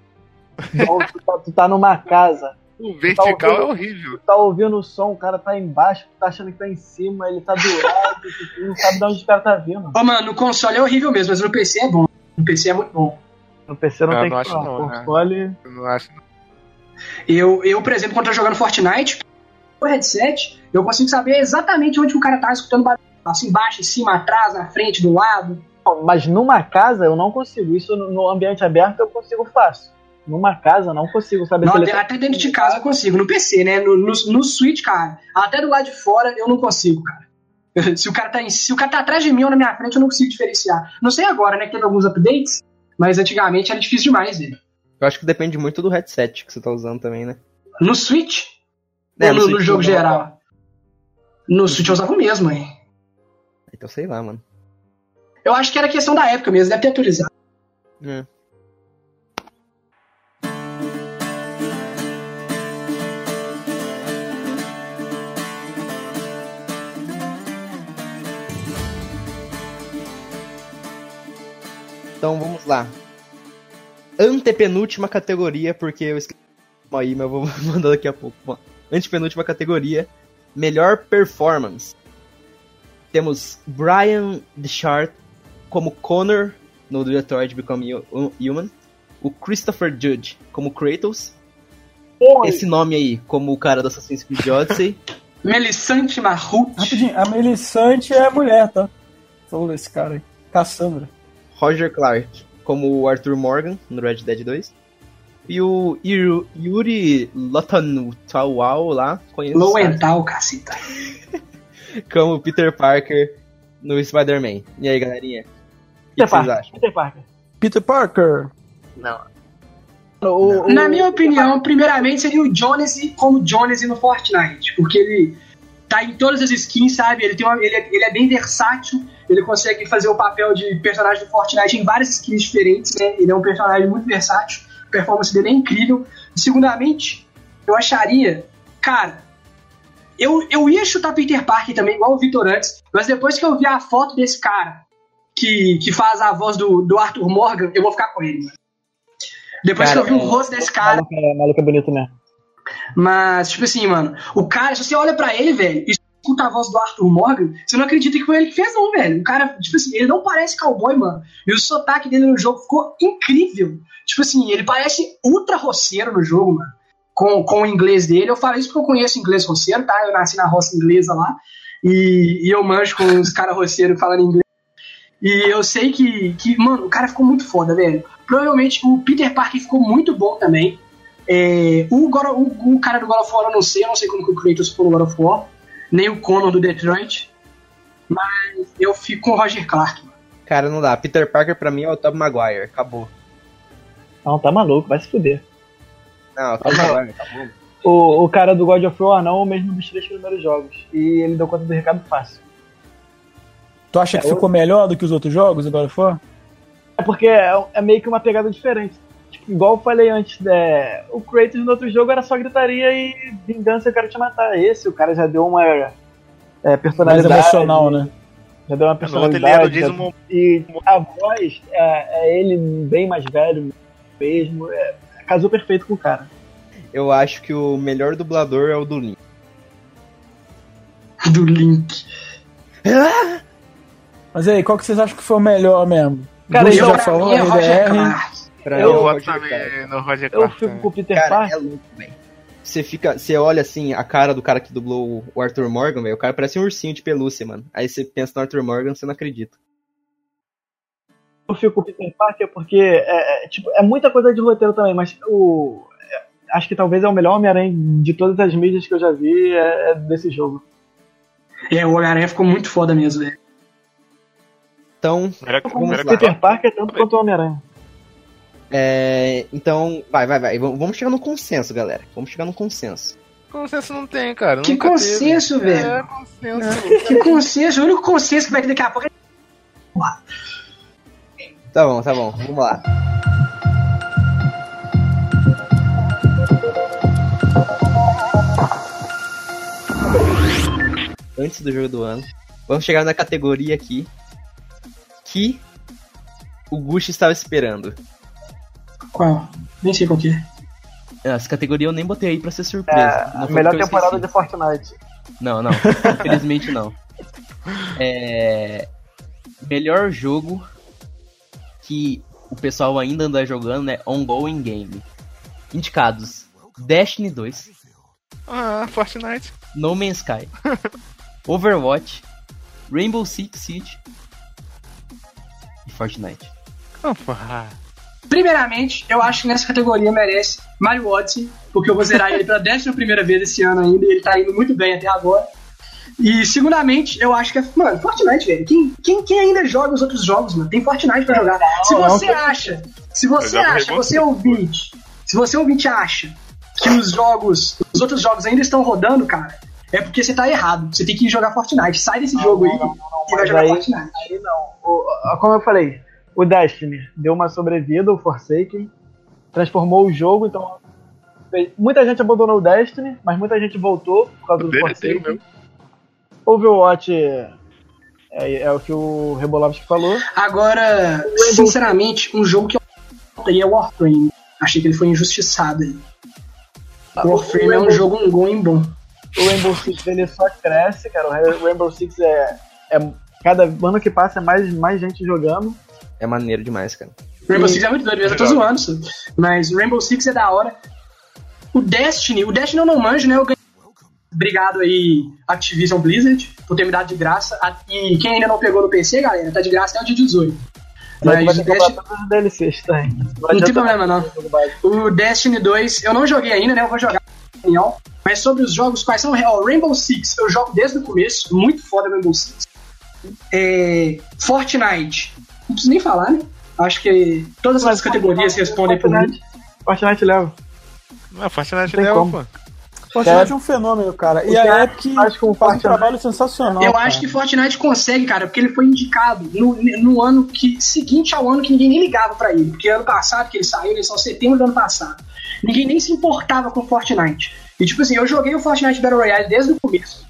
Então, tu, tá, tu tá numa casa, O vertical Tá ouvindo? é horrível. tu tá ouvindo o som, o cara tá embaixo, tu tá achando que tá em cima, ele tá do lado, tu não sabe de onde o cara tá vindo. Ô, mano, no console é horrível mesmo, mas no PC é bom. No PC é muito bom. No PC não Ah, tem não que acho não, né? console. Eu não acho. Eu, eu, por exemplo, quando tô jogando Fortnite, o headset, eu consigo saber exatamente onde o cara tá escutando barulho. Assim, embaixo, em cima, atrás, na frente, do lado. Mas numa casa eu não consigo. Isso no, ambiente aberto eu consigo fácil. Numa casa eu não consigo saber Não, se ele até, tá- até dentro de casa eu consigo. No PC, né? No, no, no Switch, cara. Até do lado de fora eu não consigo, cara. Se o cara tá, em, se o cara tá atrás de mim ou na minha frente, eu não consigo diferenciar. Não sei agora, né? Que teve alguns updates, mas antigamente era difícil demais, velho. Eu acho que depende muito do headset que você tá usando também, né? No Switch? É, ou no no, no Switch jogo não. geral? No Switch eu usava o mesmo, hein? Então sei lá, mano. Eu acho que era questão da época mesmo, deve ter atualizado. É. Então vamos lá. Antepenúltima categoria, porque eu esqueci aí, mas eu vou mandar daqui a pouco. Bom, Antepenúltima categoria. Melhor performance. Temos Brian Deschart como Connor no Detroit Become Hu- Human. O Christopher Judge como Kratos. Esse nome aí como o cara do Assassin's Creed Odyssey. Melisante Marrut. Rapidinho, a Melisante é mulher, tá? Falou esse cara aí. Cassandra. Roger Clark como o Arthur Morgan no Red Dead 2. E o Yu- Yuri Lotanutawal lá, Lowenthal, caceta. como o Peter Parker no Spider-Man. E aí, galerinha? O que, Peter que vocês Parker. acham? Peter Parker. Peter Parker. Não. O- o- Na minha opinião, primeiramente seria o Jonas como Jonas no Fortnite, porque ele tá em todas as skins, sabe? Ele, tem uma- ele, é, ele é bem versátil, ele consegue fazer o papel de personagem do Fortnite em várias skins diferentes, né? Ele é um personagem muito versátil, a performance dele é incrível. E, segundamente, eu acharia, cara, eu, eu ia chutar Peter Parker também, igual o Victor antes, mas depois que eu vi a foto desse cara que, que faz a voz do, do Arthur Morgan, eu vou ficar com ele, mano. Depois Cara, que eu vi o é- rosto desse cara, é, maluco é bonito mesmo. mas, tipo assim, mano, o cara, se você olha pra ele, velho, e escuta a voz do Arthur Morgan, você não acredita que foi ele que fez, não, velho. O cara, tipo assim, ele não parece cowboy, mano. E o sotaque dele no jogo ficou incrível. Tipo assim, ele parece ultra roceiro no jogo, mano. Com, com o inglês dele. Eu falo isso porque eu conheço inglês roceiro, tá? Eu nasci na roça inglesa lá. E, e eu manjo com os caras roceiros falando inglês. E eu sei que, que, mano, o cara ficou muito foda, velho. Provavelmente o Peter Parker ficou muito bom também. É, o, God o, o cara do God of War eu não sei, eu não sei como que o Kratos ficou no God of War, nem o Connor do Detroit, mas eu fico com o Roger Clark. mano. Cara, não dá. Peter Parker pra mim é o Tobey Maguire. Acabou. Não, tá maluco, vai se fuder. Não, Maguire, acabou. O, o cara do God of War não, o mesmo dos três primeiros jogos. E ele deu conta do recado fácil. Tu acha que É, eu- ficou melhor do que os outros jogos agora for? É porque é, é meio que uma pegada diferente. Tipo, igual eu falei antes, é, o Kratos no outro jogo era só gritaria e vingança eu quero te matar. Esse, o cara já deu uma é, Mais personalidade. emocional, né? Já deu uma o personalidade. Já- Momoa. E a voz é, é ele bem mais velho mesmo. É, casou perfeito com o cara. Eu acho que o melhor dublador é o do Link. Do Link. Mas aí, qual que vocês acham que foi o melhor mesmo? Cara, Bush eu- já pra falou, mim é Roger. Pra Eu é Eu Roger também no Roger Eu Clark. fico também. com o Peter Cara, é Parker. louco, velho. Você fica, você olha assim a cara do cara que dublou o Arthur Morgan, velho. O cara parece um ursinho de pelúcia, mano. Aí você pensa no Arthur Morgan, você não acredita. Eu fico com o Peter Parker porque é, é, tipo, é muita coisa de roteiro também, mas o. é, acho que talvez é o melhor Homem-Aranha de todas as mídias que eu já vi é, é desse jogo. É, o Homem-Aranha ficou muito foda mesmo, velho. Então, Como Peter Parker, tanto quanto o Homem-Aranha. é, então, vai, vai, vai. Vamos vamos chegar no consenso, galera. Vamos chegar no consenso. Consenso não tem, cara. Que nunca consenso, teve. velho. É, consenso. Que consenso, o único consenso que vai ter daqui a pouco é. Tá bom, tá bom. Vamos lá. Antes do jogo do ano, vamos chegar na categoria aqui que o Gush estava esperando. Qual? Nem sei qual que é. Essa categoria eu nem botei aí pra ser surpresa. A Não foi melhor temporada esqueci. de Fortnite. Não, não. Infelizmente não. É... Melhor jogo que o pessoal ainda anda jogando é Ongoing Game. Indicados: Destiny 2, Ah, Fortnite. No Man's Sky, Overwatch, Rainbow Six Siege e Fortnite. Ah, porra. Primeiramente, eu acho que nessa categoria merece Mario Odyssey, porque eu vou zerar ele pela décima primeira vez esse ano ainda, e ele tá indo muito bem até agora. E segundamente, eu acho que é. Mano, Fortnite, velho. Quem, quem, quem ainda joga os outros jogos, mano? Tem Fortnite pra jogar. Se você acha, se você acha, você Six, ouvinte, se você ouvinte acha que os jogos, os outros jogos ainda estão rodando, cara, é porque você tá errado. Você tem que jogar Fortnite. Sai desse jogo aí e vai jogar aí- Fortnite. Aí não. O- como eu falei, o Destiny deu uma sobrevida, o Forsaken, transformou o jogo, então. Muita gente abandonou o Destiny, mas muita gente voltou por causa do Forsaken. mesmo. Overwatch é, é, é o que o Rebolavski falou. Agora, sinceramente, um jogo que eu botaria é Warframe. Achei que ele foi injustiçado aí. Warframe é um jogo um going bom. O Rainbow Six ele só cresce, cara. O Rainbow Six é, é cada ano que passa é mais, mais gente jogando. É maneiro demais, cara. Rainbow Six é muito doido mesmo, eu tô zoando, mas Rainbow Six é da hora. O Destiny, o Destiny eu não manjo, né? Eu ganhei. Obrigado aí, Activision Blizzard, por ter me dado de graça. E quem ainda não pegou no PC, galera, tá de graça até o dia 18. Mas Mas vai o ter que Destiny, DLCs, tá? Não, tem problema não. o. O Destiny 2, eu não joguei ainda, né? Eu vou jogar opinião. Mas sobre os jogos, quais são? Ó, Rainbow Six, eu jogo desde o começo. Muito foda Rainbow Six. É, Fortnite, não preciso nem falar, né? Acho que todas as categorias respondem por mim. Fortnite, Fortnite leva. Não, Fortnite leva, como. pô. Fortnite é um fenômeno, cara. E a Epic faz com faz um trabalho sensacional. Eu cara. acho que Fortnite consegue, cara, porque ele foi indicado no, no ano que seguinte ao ano que ninguém nem ligava pra ele. Porque ano passado que ele saiu, ele saiu em setembro do ano passado. Ninguém nem se importava com Fortnite. E tipo assim, eu joguei o Fortnite Battle Royale desde o começo.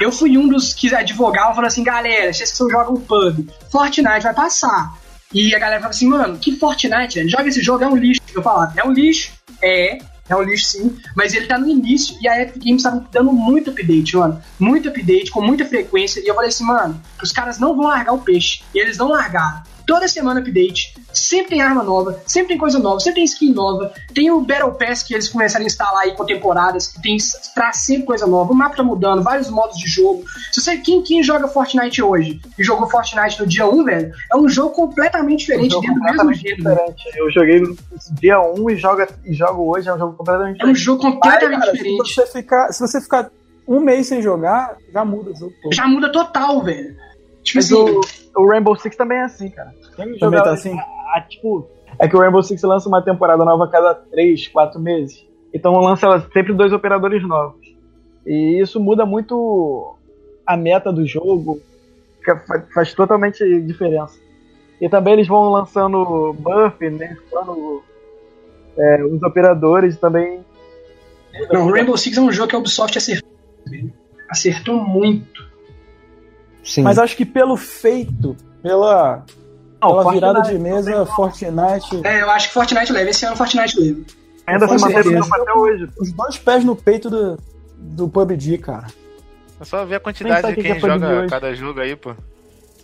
Eu fui um dos que advogavam falando assim, galera, vocês que só jogam pub, Fortnite vai passar. E a galera falava assim, mano, que Fortnite, velho? Joga esse jogo, é um lixo. Eu falava, é um lixo? É, é um lixo sim, mas ele tá no início e a Epic Games tava dando muito update, mano. Muito update, com muita frequência. E eu falei assim, mano, os caras não vão largar o peixe. E eles não largaram. Toda semana update, sempre tem arma nova, sempre tem coisa nova, sempre tem skin nova. Tem o Battle Pass que eles começaram a instalar aí com temporadas, que tem traz sempre coisa nova. O mapa tá mudando, vários modos de jogo. Se você, quem, quem joga Fortnite hoje e jogou Fortnite no dia 1, velho, é um jogo completamente diferente Um jogo dentro do mesmo completamente gênero. diferente. Eu joguei no dia 1 e, joga, e jogo hoje, é um jogo completamente É um diferente. jogo completamente Cara, se diferente. você, ficar, se você ficar um mês sem jogar, já muda o jogo todo. Já muda total, velho. Tipo Mas assim, o, o Rainbow Six também é assim, cara. Também tá assim? a- a- tipo, é que o Rainbow Six lança uma temporada nova a cada 3, 4 meses. Então lança sempre dois operadores novos. E isso muda muito a meta do jogo. Faz totalmente diferença. E também eles vão lançando buff, né? Lançando, é, os operadores também. não, o Rainbow Six é um jogo que a Ubisoft acertou. Acertou muito. Sim. Mas acho que pelo feito, pela, Não, pela Fortnite virada de mesa, Fortnite, É, eu acho que Fortnite leva. Esse ano Fortnite leva. Ainda se mantém certeza. até hoje. os dois pés no peito do, do PUBG, cara. É só ver a quantidade de quem que é joga hoje. cada jogo aí, pô.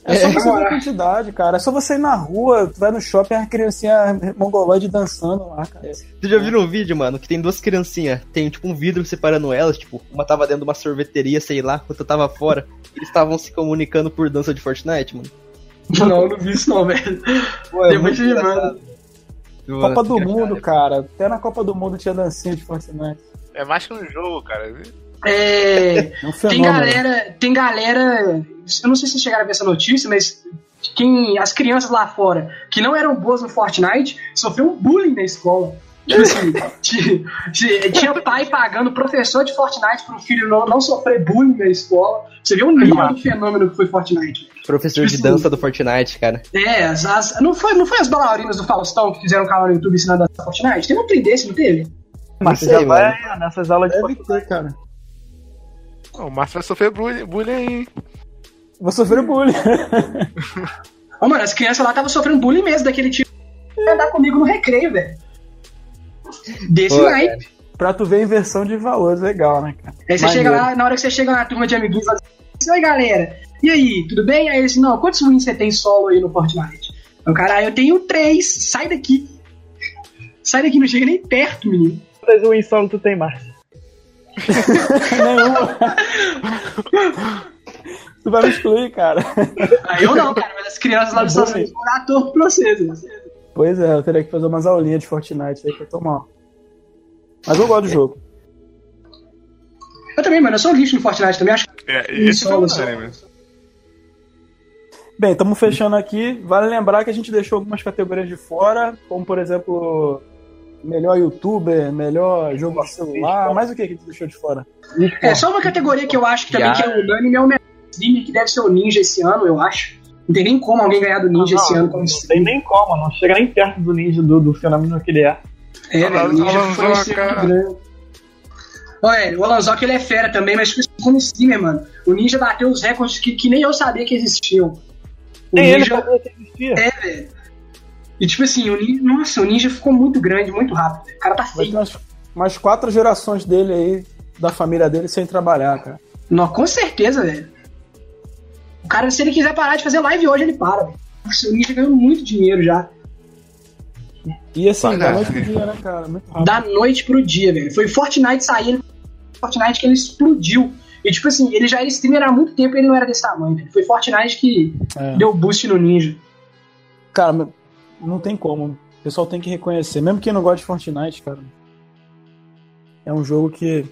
É só É, você ver a quantidade, cara. É só você ir na rua, tu vai no shopping, a criancinha mongoloide dançando lá, cara. Vocês já viram um vídeo, mano, que tem duas criancinhas, tem tipo um vidro separando elas, tipo, uma tava dentro de uma sorveteria, sei lá, outra tava fora. Eles estavam se comunicando por dança de Fortnite, mano. Não, não vi isso não, velho. Pô, é Tem muito muito. Copa do Mundo, cara. Até na Copa do Mundo tinha dancinha de Fortnite. É mais que um jogo, cara. É, É um tem galera, tem galera. Eu não sei se vocês chegaram a ver essa notícia, mas quem as crianças lá fora que não eram boas no Fortnite sofreram bullying na escola. Tipo assim, tinha, pai pagando professor de Fortnite pro filho não, não sofrer bullying na escola. Você vê o nível do fenômeno que foi Fortnite. Professor de Tipo dança do Fortnite, cara. É, as, as- não, foi, não foi as bailarinas do Faustão que fizeram um canal no YouTube ensinando a dançar Fortnite? Tem um trem desse, não teve? Márcio sei, já vai nessas aulas de Deve ter, cara. O Márcio vai sofrer bullying, bullying aí, hein? Vou sofrer bullying. Ô, mano, as crianças lá estavam sofrendo bullying mesmo, daquele tipo. Andar comigo no recreio, velho. Desse Pô, naipe. pra tu ver a inversão de valores, legal, né, cara? Aí você Maneiro. chega lá, na hora que você chega na turma de amiguinhos, fala assim, Oi, galera. E aí, tudo bem? Aí eles, não, quantos wins você tem solo aí no Fortnite? O cara, ah, eu tenho três, sai daqui. Sai daqui, não chega nem perto, menino. Quantas win solo tu tem, Márcio? Nenhuma. tu vai me excluir, cara. Aí eu não, cara, mas as crianças lá dos Estados Unidos vão dar torto pra vocês. né? Pois é, eu teria que fazer umas aulinhas de Fortnite aí pra tomar. Mas eu gosto do jogo. Eu também, mano, eu sou lixo no Fortnite também, acho que É, esse foi o unânime. Bem, estamos fechando aqui. Vale lembrar que a gente deixou algumas categorias de fora, como por exemplo, melhor youtuber, melhor jogo de celular. Mais o que que gente deixou de fora? É, só uma categoria que eu acho que também que é unânime é o melhor streamer, que deve ser o Ninja esse ano, eu acho. Não tem nem como alguém ganhar do Ninja esse ano como não tem nem como, não chega nem perto do ninja do, do fenômeno que ele é. É, velho, o Ninja foi um. Olha, o Alanzoc ele é fera também, mas como streamer, mano, o Ninja bateu os recordes que, que nem eu sabia que existiam. O Nem ele Ninja sabia que existia. é, velho. E tipo assim, o Ninja, nossa, o Ninja ficou muito grande, muito rápido. O cara tá Vai ter feio. umas, umas quatro gerações dele aí, da família dele, sem trabalhar, cara. Não, com certeza, velho. O cara, se ele quiser parar de fazer live hoje, ele para, velho. Nossa, o Ninja ganhou muito dinheiro já. E assim, Vai da noite pro filho. dia, né, cara? Muito rápido. da noite pro dia, velho. Foi Fortnite sair, Fortnite que ele explodiu. E tipo assim, ele já era streamer há muito tempo e ele não era desse tamanho, velho. Foi Fortnite que É. deu boost no Ninja. Cara, não tem como. O pessoal tem que reconhecer. Mesmo quem não gosta de Fortnite, cara. É um jogo que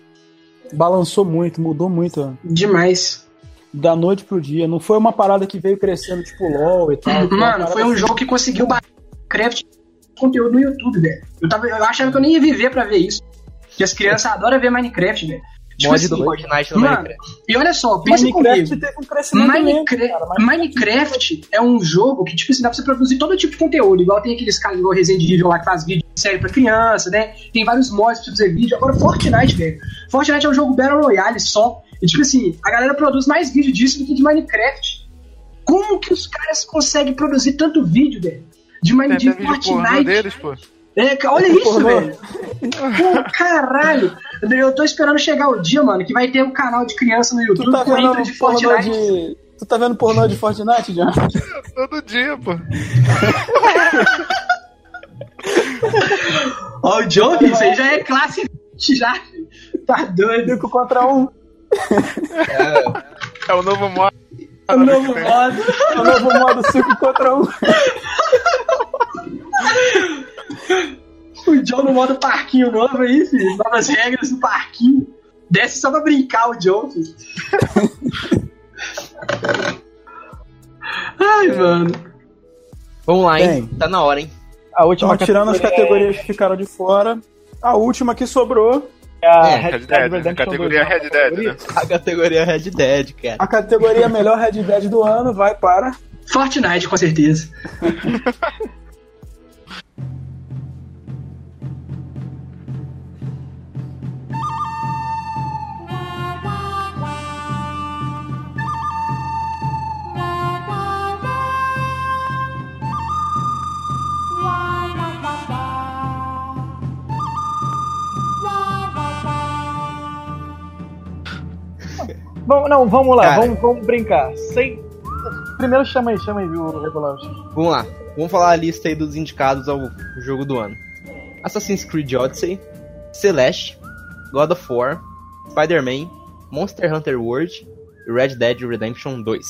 balançou muito, mudou muito. Demais. Da noite pro dia. Não foi uma parada que veio crescendo, tipo LOL e tal. Mano, foi um assim. jogo que conseguiu bater Minecraft conteúdo no YouTube, velho. Eu, tava, eu achava que eu nem ia viver pra ver isso. Porque as crianças adoram ver Minecraft, velho. Tipo Mod assim, do Fortnite no mano, Minecraft. E olha só, pensa Minecraft comigo. teve um crescimento Minecraft, cara. Mas- Minecraft é um jogo que, tipo assim, dá pra você produzir todo tipo de conteúdo. Igual tem aqueles caras igual Resident Evil lá que faz vídeo de série pra criança, né? Tem vários mods pra você fazer vídeo. Agora, Fortnite, velho. Fortnite é um jogo Battle Royale só. E, tipo assim, a galera produz mais vídeo disso do que de Minecraft. Como que os caras conseguem produzir tanto vídeo, velho? De, Mine- de Fortnite. deles, pô. É, olha isso, Pornô. velho. Pô, caralho. Eu tô esperando chegar o dia, mano, que vai ter um canal de criança no Tu YouTube tá com intro vendo de pornô Fortnite. de. Tu tá vendo pornô de Fortnite, John? Todo dia, pô. Ó, o John, isso aí já é classe 20 já. Tá doido. 5 contra 1. É o novo modo. É o novo modo. É o novo modo 5 contra 1. O John no modo parquinho novo aí, filho. Novas regras do parquinho. Desce só pra brincar o John, filho. Ai, mano. Vamos lá, hein? Bem. Tá na hora, hein? A última Então, tirando as categoria categorias que ficaram de fora, a última que sobrou, é a É, Red Dead Dead, Redemption categoria 2, Red Dead, né? A categoria Red Dead, cara. a categoria melhor Red Dead do ano vai para. Fortnite, com certeza. Vamos, não, vamos lá, Cara. vamos, vamos brincar. Sem... Primeiro chama aí, chama aí, o Regularity. Vamos lá. Vamos falar a lista aí dos indicados ao jogo do ano. Assassin's Creed Odyssey, Celeste, God of War, Spider-Man, Monster Hunter World e Red Dead Redemption 2.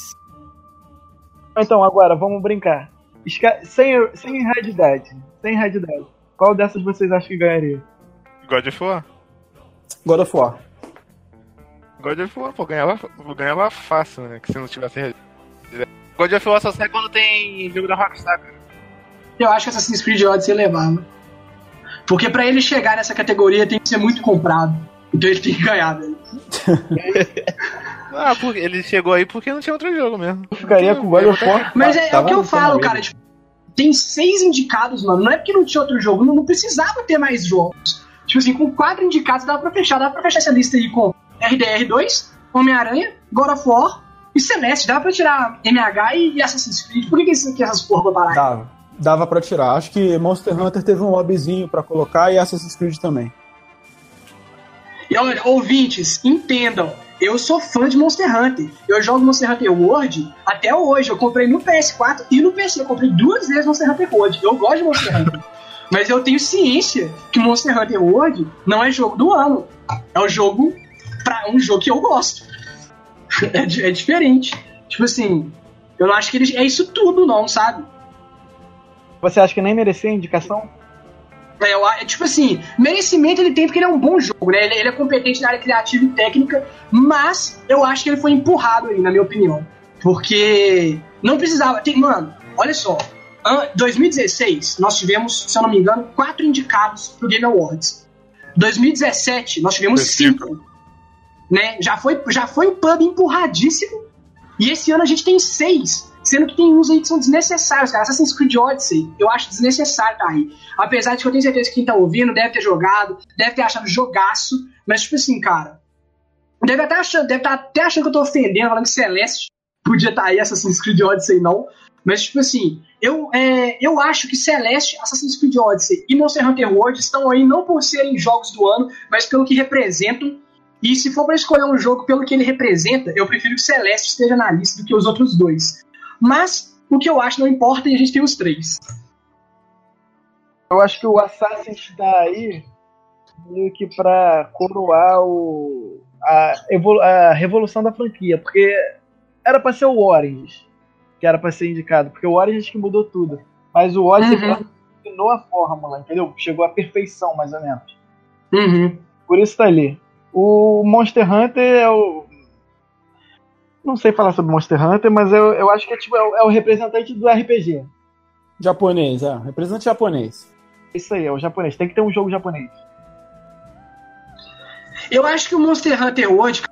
Então, agora, vamos brincar. Esca- Sem, sem Red Dead. Sem Red Dead. Qual dessas vocês acham que ganharia? God of War. God of War. God of War, pô, ganhava, ganhava fácil, né? Que se não tivesse. God of War só sai quando tem jogo da Rockstar, cara. Eu acho que Assassin's Creed Odyssey levava. Porque pra ele chegar nessa categoria tem que ser muito comprado. Então ele tem que ganhar, velho. Ah, porque ele chegou aí porque não tinha outro jogo mesmo. Eu ficaria com o God of War. Mas é, é o que eu falo, cara. Tipo, tem seis indicados, mano. Não é porque não tinha outro jogo, não, não precisava ter mais jogos. Tipo assim, com quatro indicados dava pra fechar. Dava pra fechar essa lista aí com RDR2, Homem-Aranha, God of War e Celeste. Dava pra tirar MH e, Assassin's Creed. Por que, que, que essas porra vão parar? aí? Dava. Dava pra tirar. Acho que Monster Hunter teve um lobbyzinho pra colocar e Assassin's Creed também. E olha, ouvintes, entendam. Eu sou fã de Monster Hunter. Eu jogo Monster Hunter World até hoje. Eu comprei no PS4 e no PC. Eu comprei duas vezes Monster Hunter World. Eu gosto de Monster Hunter. Mas eu tenho ciência que Monster Hunter World não é jogo do ano. É um jogo para um jogo que eu gosto. É, é diferente. Tipo assim, eu não acho que ele é isso tudo, não, sabe? Você acha que nem merecia indicação? É, eu é tipo assim, merecimento ele tem porque ele é um bom jogo, né? Ele, ele é competente na área criativa e técnica, mas eu acho que ele foi empurrado aí, na minha opinião. Porque não precisava. Tem, mano, olha só. an- 2016, nós tivemos, se eu não me engano, quatro indicados pro Game Awards. 2017, nós tivemos cinco. Né? Já, foi, já foi um pub empurradíssimo. E esse ano a gente tem seis. Sendo que tem uns aí que são desnecessários, cara. Assassin's Creed Odyssey, eu acho desnecessário tá aí. Apesar de que eu tenho certeza que quem tá ouvindo deve ter jogado, deve ter achado jogaço, mas tipo assim, cara. Deve até achando, deve estar até achando que eu tô ofendendo, falando que Celeste podia estar aí, Assassin's Creed Odyssey não. Mas, tipo assim, eu, é, eu acho que Celeste, Assassin's Creed Odyssey e Monster Hunter World estão aí não por serem jogos do ano, mas pelo que representam. E se for pra escolher um jogo pelo que ele representa, eu prefiro que Celeste esteja na lista do que os outros dois. Mas o que eu acho não importa e a gente tem os três. Eu acho que o Assassin's tá aí meio que pra coroar o, a, a revolução da franquia, porque era pra ser o Origins que era pra ser indicado, porque o Origins que mudou tudo. Mas o Odyssey Uhum. terminou a fórmula, entendeu? Chegou à perfeição, mais ou menos. Uhum. Por isso tá ali. O Monster Hunter é o. Não sei falar sobre Monster Hunter, mas eu, eu acho que é, tipo, é, o, é o representante do RPG. Japonês, é. Representante japonês. Isso aí, é o japonês. Tem que ter um jogo japonês. Eu acho que o Monster Hunter World.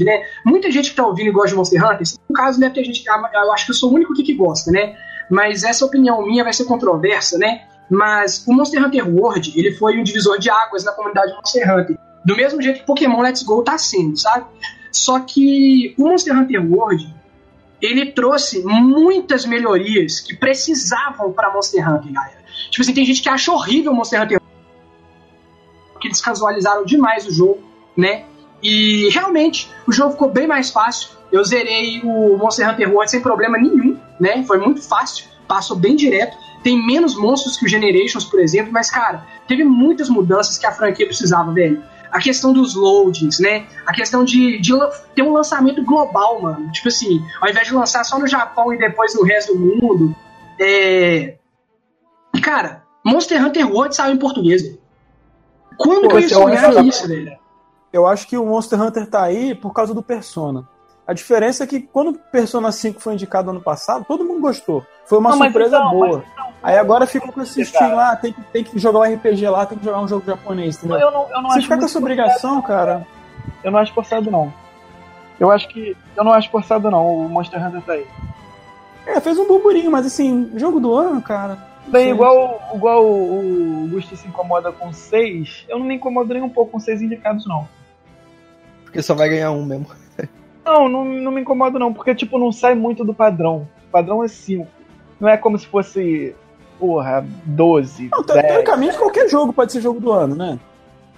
Né? Muita gente que tá ouvindo e gosta de Monster Hunter, no caso deve ter gente. Eu acho que eu sou o único que gosta, né? Mas essa opinião minha vai ser controversa, né? Mas o Monster Hunter World, ele foi um divisor de águas na comunidade Monster Hunter. Do mesmo jeito que Pokémon Let's Go tá sendo, sabe? Só que o Monster Hunter World, ele trouxe muitas melhorias que precisavam para Monster Hunter, galera. Tipo assim, tem gente que acha horrível o Monster Hunter que eles casualizaram demais o jogo, né? E realmente o jogo ficou bem mais fácil. Eu zerei o Monster Hunter World sem problema nenhum, né? Foi muito fácil, passou bem direto. Tem menos monstros que o Generations, por exemplo, mas cara, teve muitas mudanças que a franquia precisava, velho. A questão dos loadings, né? A questão de, de ter um lançamento global, mano. Tipo assim, ao invés de lançar só no Japão e depois no resto do mundo. É. Cara, Monster Hunter World saiu em português, velho. Quando Pô, que eu é o sonhar resto- isso, velho? Eu acho que o Monster Hunter tá aí por causa do Persona. A diferença é que quando o Persona 5 foi indicado ano passado, todo mundo gostou. Foi uma Não, mas surpresa então, boa. mas então, Aí agora ficou com esse estilo, ah, tem que, tem que jogar um RPG lá, tem que jogar um jogo japonês, entendeu? Eu não, eu não Se acho ficar com essa obrigação, cara, Eu não acho forçado, não. Eu acho que. Eu não acho forçado, não. O Monster Hunter tá aí. é, fez um burburinho, mas assim, jogo do ano, cara. Bem, igual, igual o Gusto se incomoda com seis, eu não me incomodo nem um pouco com seis indicados, não. Porque só vai ganhar um mesmo. Não, não, não me incomodo, não, porque, tipo, não sai muito do padrão. O padrão é cinco. Não é como se fosse, porra, 12. Não, te- 10. teoricamente qualquer jogo pode ser jogo do ano, né?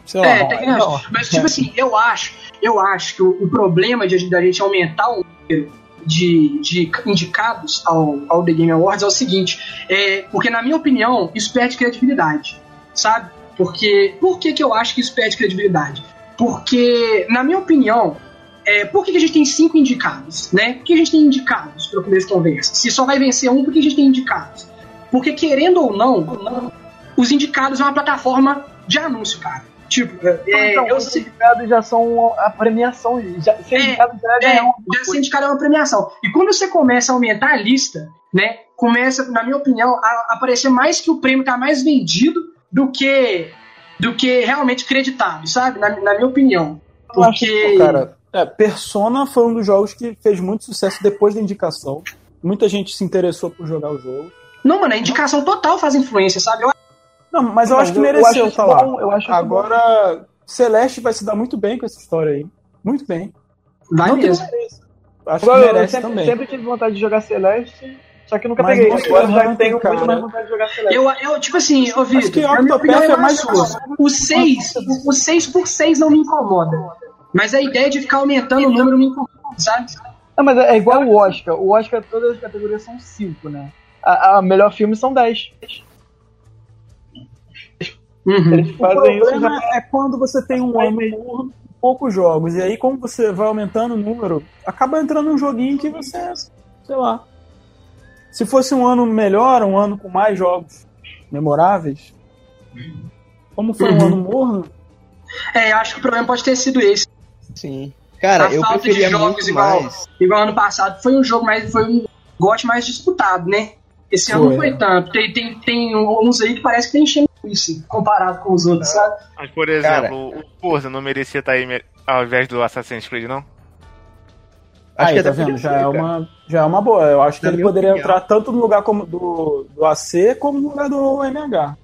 Sei lá. É, tecnicamente. não. Mas, tipo assim, eu acho, eu acho que o, o problema de, da gente aumentar o número de, de indicados ao, ao The Game Awards é o seguinte, é, porque na minha opinião, isso perde credibilidade, sabe? Porque, por que, que eu acho que isso perde credibilidade? Porque, na minha opinião, é, por que, que a gente tem cinco indicados, né? Por que a gente tem indicados para começo de conversa? Se só vai vencer um, por que a gente tem indicados? Porque, querendo ou não, os indicados é uma plataforma de anúncio, cara. Tipo, é, então, eu os indicados já são a premiação. Já, ser É, indicado já É, é uma já ser indicado é uma premiação. E quando você começa a aumentar a lista, né, começa, na minha opinião, a aparecer mais que o prêmio tá mais vendido do que do que realmente creditado, sabe? Na, na minha opinião. Eu acho que, Porque. cara, é, Persona foi um dos jogos que fez muito sucesso depois da indicação. Muita gente se interessou por jogar o jogo. Não, mano, a indicação total faz influência, sabe? Eu- Não, mas eu Mas acho que eu- eu mereceu acho lá. bom, eu acho Agora, Celeste vai se dar muito bem com essa história aí. Muito bem. Vai não mesmo. Acho que Agora, eu merece sempre, também. sempre tive vontade de jogar Celeste, só que nunca Mas peguei. Agora já tenho cara, muito mais vontade de jogar Celeste. Eu, eu, tipo assim, ô Vitor, que na minha Octopath opinião é é mais mais sua. O 6, o 6 por 6 não me incomoda. Mas a ideia de ficar aumentando o número me incomoda, sabe? Não, mas é igual o Oscar. O Oscar, todas as categorias são 5, né? A, a melhor filme são 10. Uhum. Eles O fazem isso já problema é quando você tem um ano morno com poucos jogos. E aí, como você vai aumentando o número, acaba entrando um joguinho que você, sei lá. Se fosse um ano melhor, um ano com mais jogos memoráveis, como foi um Uhum. ano morno, É, eu acho que o problema pode ter sido esse. Sim. Cara, A eu falta de preferia jogos muito igual- mais. Igual ano passado, foi um jogo mais. Foi um gote mais disputado, né? Esse ano não Foi. foi tanto. Tem, tem, tem uns aí que parece que tem enchendo isso, comparado com os outros, sabe? Mas, por exemplo, o Forza não merecia estar aí me- ao invés do Assassin's Creed, não? Acho aí, que tá até vendo? Já ser, é, cara. uma, já é uma boa. Eu acho que Na ele poderia opinião. entrar tanto no lugar como do, do AC como no lugar do MH.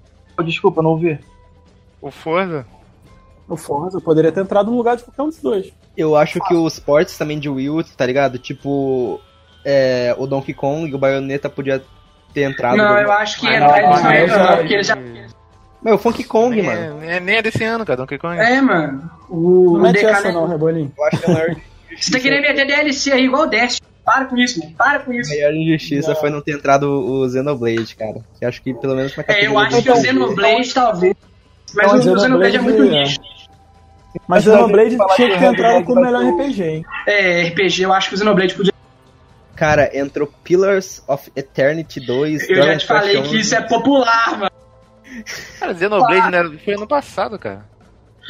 Desculpa, não ouvi. O Forza? O Forza poderia ter entrado no lugar de qualquer um dos dois. Eu acho que os ports também de Wii U, tá ligado? Tipo, é, o Donkey Kong e o Bayonetta podia ter entrado. não, no- eu acho que Mas entrar não, não já- não, porque eles já. Mas o Funky Kong, Nem mano. é, nem é desse ano, cara, Donkey Kong. É, mano. O, Não o mete DK, essa não, Rebolinho. Eu acho que a maior, Você tá querendo meter DLC aí igual o Dash. Para com isso, mano. Para com isso. a maior injustiça foi não ter entrado o Xenoblade, cara. Que acho que pelo menos na É, categoria eu acho que o Xenoblade talvez. Mas Não, o Xenoblade é muito é. nicho. Mas Mas Xenoblade falar tinha que o ter entrado como melhor o- RPG, hein? É, RPG, eu acho que o Xenoblade podia. Cara, entrou Pillars of Eternity 2. Eu já Dragon te falei que isso é popular, mano. Cara, Xenoblade né, foi ano passado, cara.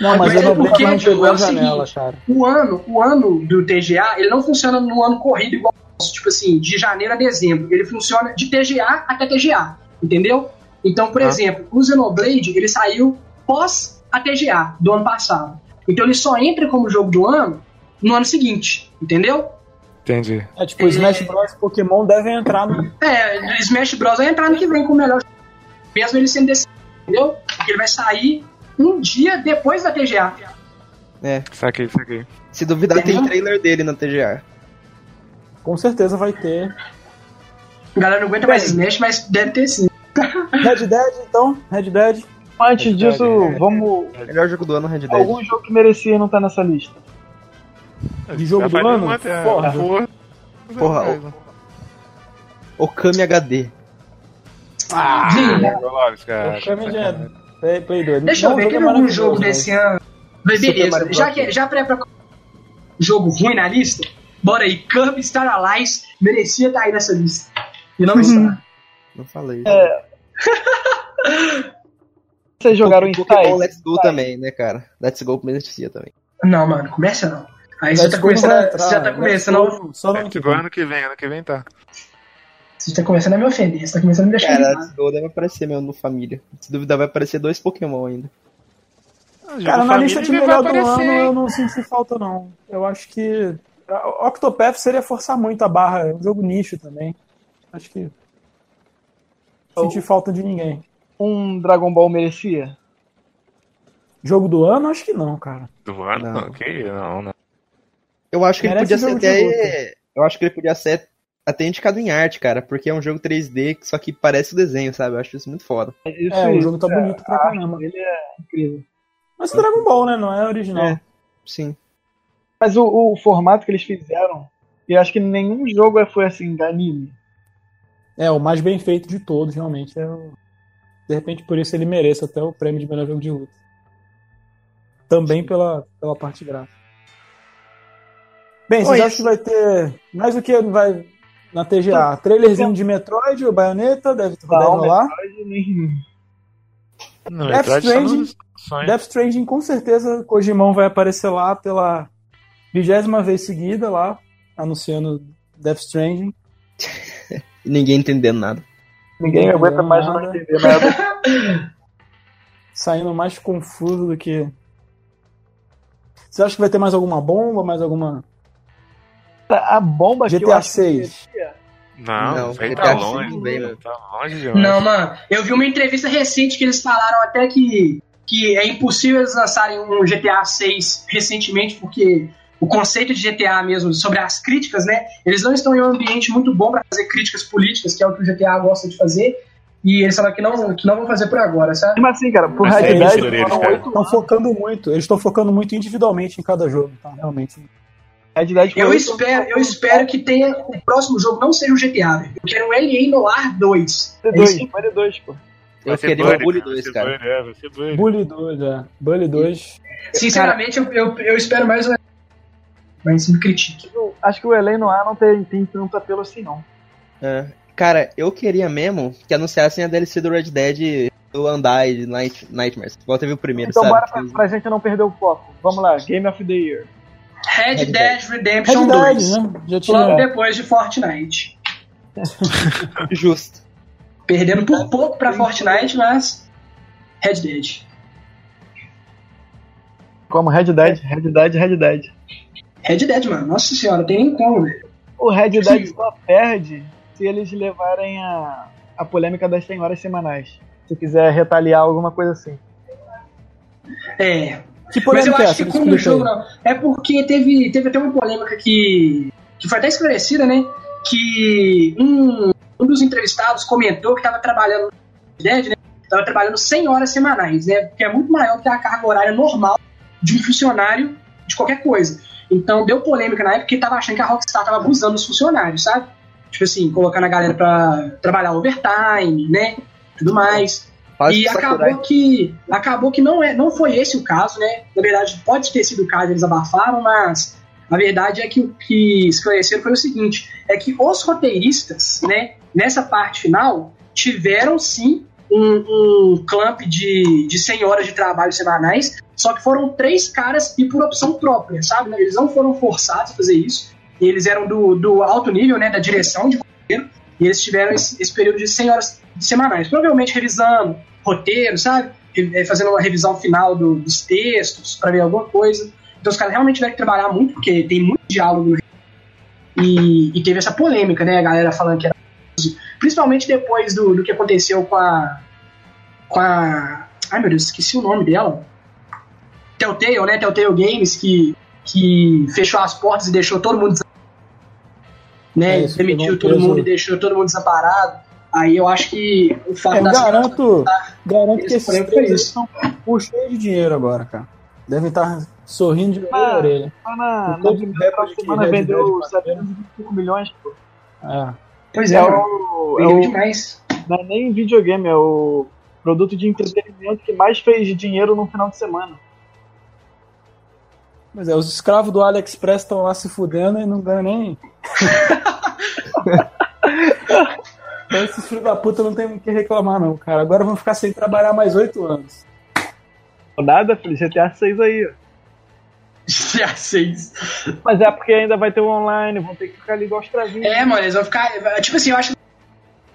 Não, mas Mas é porque, não pegou é o janela, seguinte, cara. O ano, o ano do TGA, ele não funciona no ano corrido igual o nosso, tipo assim, de janeiro a dezembro. Ele funciona de TGA até TGA, entendeu? Então, por Ah. exemplo, o Xenoblade, ele saiu pós a TGA do ano passado. Então ele só entra como jogo do ano no ano seguinte, entendeu? Entendi. É tipo, Smash Bros. e Pokémon devem entrar no. É, Smash Bros vai entrar no que vem com o melhor jogo, mesmo ele sendo desse, entendeu? Porque ele vai sair um dia depois da TGA. Saquei, saquei. Se duvidar, tem trailer dele na TGA. Com certeza vai ter. A galera não aguenta mais Smash, mas deve ter sim. Red Dead, então? Red Dead. Antes disso, vamos. Melhor jogo do ano, Red Dead. Algum jogo que merecia não tá nessa lista. De jogo do ano? uma Forza. Forza. Porra, Okami HD. Sim, Lopes, cara. O Kami já é Play, Play 2. Deixa eu ver, teve jogo é algum jogo mas- desse ano. Mas beleza, já, que, já pra, pra jogo ruim na lista, bora aí. Kirby Star Allies merecia estar aí nessa lista. E não está. Não falei. Vocês jogaram em Pokémon? Let's Go também, né, cara? Let's Go merecia também. Não, mano, começa não. Aí você tá começando, entrar, você já tá Let's começando, Só no ano que vem. ano que vem, ano que vem tá. você tá começando a me ofender, você tá começando a me deixar Cara, deve aparecer mesmo no Família. Se duvidar, vai aparecer dois Pokémon ainda. Cara, na lista de melhor do aparecer, ano hein? eu não senti falta, não. Eu acho que. Octopath seria forçar muito a barra. É um jogo nicho também. Acho que. Senti falta de ninguém. Um Dragon Ball merecia? Jogo do ano? Acho que não, cara. Do ano? Não. Ok, não, não. Eu acho que ele Merece podia ser até. Eu acho que ele podia ser até indicado em arte, cara, porque é um jogo 3D, só que parece o desenho, sabe? Eu acho isso muito foda. Isso, É, o jogo tá é, bonito pra caramba. dele é incrível. Mas é Dragon Ball, né? Não é original. É. Sim. Mas o, o formato que eles fizeram, eu acho que nenhum jogo foi assim, de anime. É, o mais bem feito de todos, realmente. É o... De repente, por isso ele merece até o prêmio de melhor jogo de luta. Também pela, pela parte gráfica. Bem, vocês acham que vai ter mais o que vai na TGA? Trailerzinho de Metroid ou Bayonetta? Deve, deve Não, rolar. Não, Death Stranding. Death Stranding, com certeza, Kojimão vai aparecer lá pela vigésima vez seguida lá, anunciando Death Stranding. Ninguém entendendo nada. Ninguém Não aguenta mais não nada. entender nada. Saindo mais confuso do que. Você acha que vai ter mais alguma bomba, mais alguma. A bomba que eu GTA acho que 6. Não, Não, isso aí GTA tá longe. não mano, Tá longe demais. Não, mano, eu vi uma entrevista recente que eles falaram até que, que é impossível eles lançarem um GTA 6 recentemente, porque o conceito de GTA mesmo, sobre as críticas, né? Eles não estão em um ambiente muito bom para fazer críticas políticas, que é o que o GTA gosta de fazer. E eles falaram que não, que não vão fazer por agora, sabe? Mas assim, cara, por é Red isso Dead Estão focando muito, eles estão focando muito individualmente em cada jogo, tá? Realmente. Red Dead foi Eu espero, eu espero que tenha o próximo jogo não seja o GTA, velho. Eu quero um LA Noir 2. É L2, isso. foi L2, pô. Eu Vai queria Bully, o Bully vai 2, ser cara. Bully, é, vai ser Bully. Bully 2, é. Bully 2. Sinceramente, eu, eu, eu espero mais um. Mas me critique. Eu acho que o Elen no ar não tem, tem tanto apelo assim, não. É. Cara, eu queria mesmo que anunciassem a DLC do Red Dead do Undying Night, Nightmares. Igual teve o primeiro, Então sabe? bora pra, pra gente não perder o foco. Vamos lá, Game of the Year. Red, Red Dead Redemption Red 2. Dead, né? Já Logo depois de Fortnite. Justo. Perdendo por pouco pra Fortnite, mas. Red Dead. Como Red Dead, Red Dead, Red Dead. Red Dead, mano. Nossa senhora, tem nem como, velho. O Red Dead só perde se eles levarem a, a polêmica das 100 horas semanais. Se quiser retaliar alguma coisa assim. É. Que Mas eu acho que como o jogo não. É porque teve, teve até uma polêmica que. que foi até esclarecida, né? Que um, um dos entrevistados comentou que estava trabalhando Dead, né? Tava trabalhando 100 horas semanais, né? Que é muito maior que a carga horária normal de um funcionário de qualquer coisa. Então deu polêmica na época porque tava achando que a Rockstar tava abusando dos funcionários, sabe? Tipo assim, colocando a galera pra trabalhar overtime, né? Tudo mais. Faz e acabou que acabou que não é não foi esse o caso né? Na verdade pode ter sido o caso eles abafaram mas a verdade é que o que esclareceram foi o seguinte é que os roteiristas né nessa parte final tiveram sim um, um clamp de, de 100 horas de trabalho semanais só que foram três caras e por opção própria sabe? Eles não foram forçados a fazer isso. Eles eram do, do alto nível né da direção de roteiro e eles tiveram esse, esse período de 100 horas semanais. Provavelmente revisando roteiro, sabe? Eh, Fazendo uma revisão final do- dos textos para ver alguma coisa. Então os caras realmente tiveram que trabalhar muito, porque tem muito diálogo. E, e teve essa polêmica, né? A galera falando que era. Principalmente depois do, do que aconteceu com a. Com a. Ai meu Deus, esqueci o nome dela. Telltale, né? Telltale Games, que, que fechou as portas e deixou todo mundo. Né? É, Demitiu todo mundo e deixou todo mundo desamparado. Aí eu acho que o fato É, eu das garanto, garanto que esses três isso. estão por cheio de dinheiro agora, cara. Devem estar sorrindo de orelha a orelha. Mas na, na primeira semana vendeu Dead bateu. 725 milhões, pô. É. Pois é, É o, é Vendeu o, demais. não é nem videogame, é o produto de entretenimento que mais fez dinheiro no final de semana. Mas é, os escravos do AliExpress estão lá se fudendo e não ganham nem. Então esses filhos da puta não tem o que reclamar, não, cara. Agora vão ficar sem trabalhar mais oito anos. Nada, filho, GTA 6 aí, ó. GTA 6. Mas é porque ainda vai ter o online, vão ter que ficar ali igual os travinhos. É, mano, eles vão ficar. Tipo assim, eu acho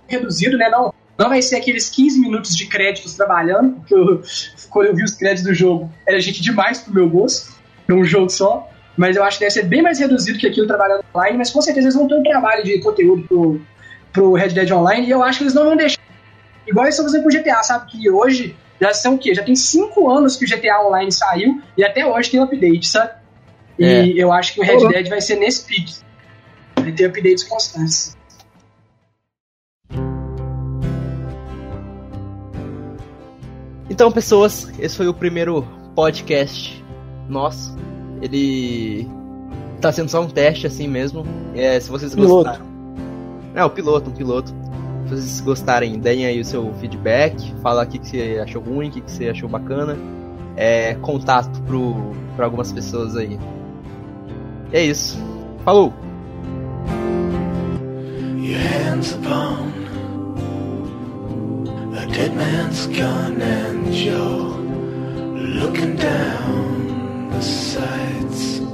reduzido, né? Não, não vai ser aqueles 15 minutos de créditos trabalhando, porque eu, quando eu vi os créditos do jogo, era gente demais pro meu gosto, pra um jogo só. Mas eu acho que deve ser bem mais reduzido que aquilo trabalhando online, mas com certeza eles vão ter um trabalho de conteúdo pro, pro Red Dead Online, e eu acho que eles não vão deixar. Igual eles estão fazendo com o GTA, sabe? Que hoje já são o quê? Já tem 5 anos que o GTA Online saiu e até hoje tem update, sabe? E É. eu acho que o Red Dead vai ser nesse pique. Vai ter updates constantes. Então, pessoas, esse foi o primeiro podcast nosso. Ele tá sendo só um teste assim mesmo. É, se vocês Piloto. gostaram. É, o piloto, um piloto. Se vocês gostarem, deem aí o seu feedback. Fala o que, você achou ruim, o que, que você achou bacana. É, contato pro, pra algumas pessoas aí. E é isso. Falou! your hands upon a dead man's gun and you're looking down the sights.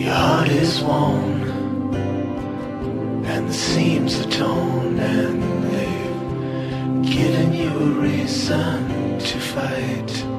Your heart is worn, and the seams are torn, and they've given you a reason to fight.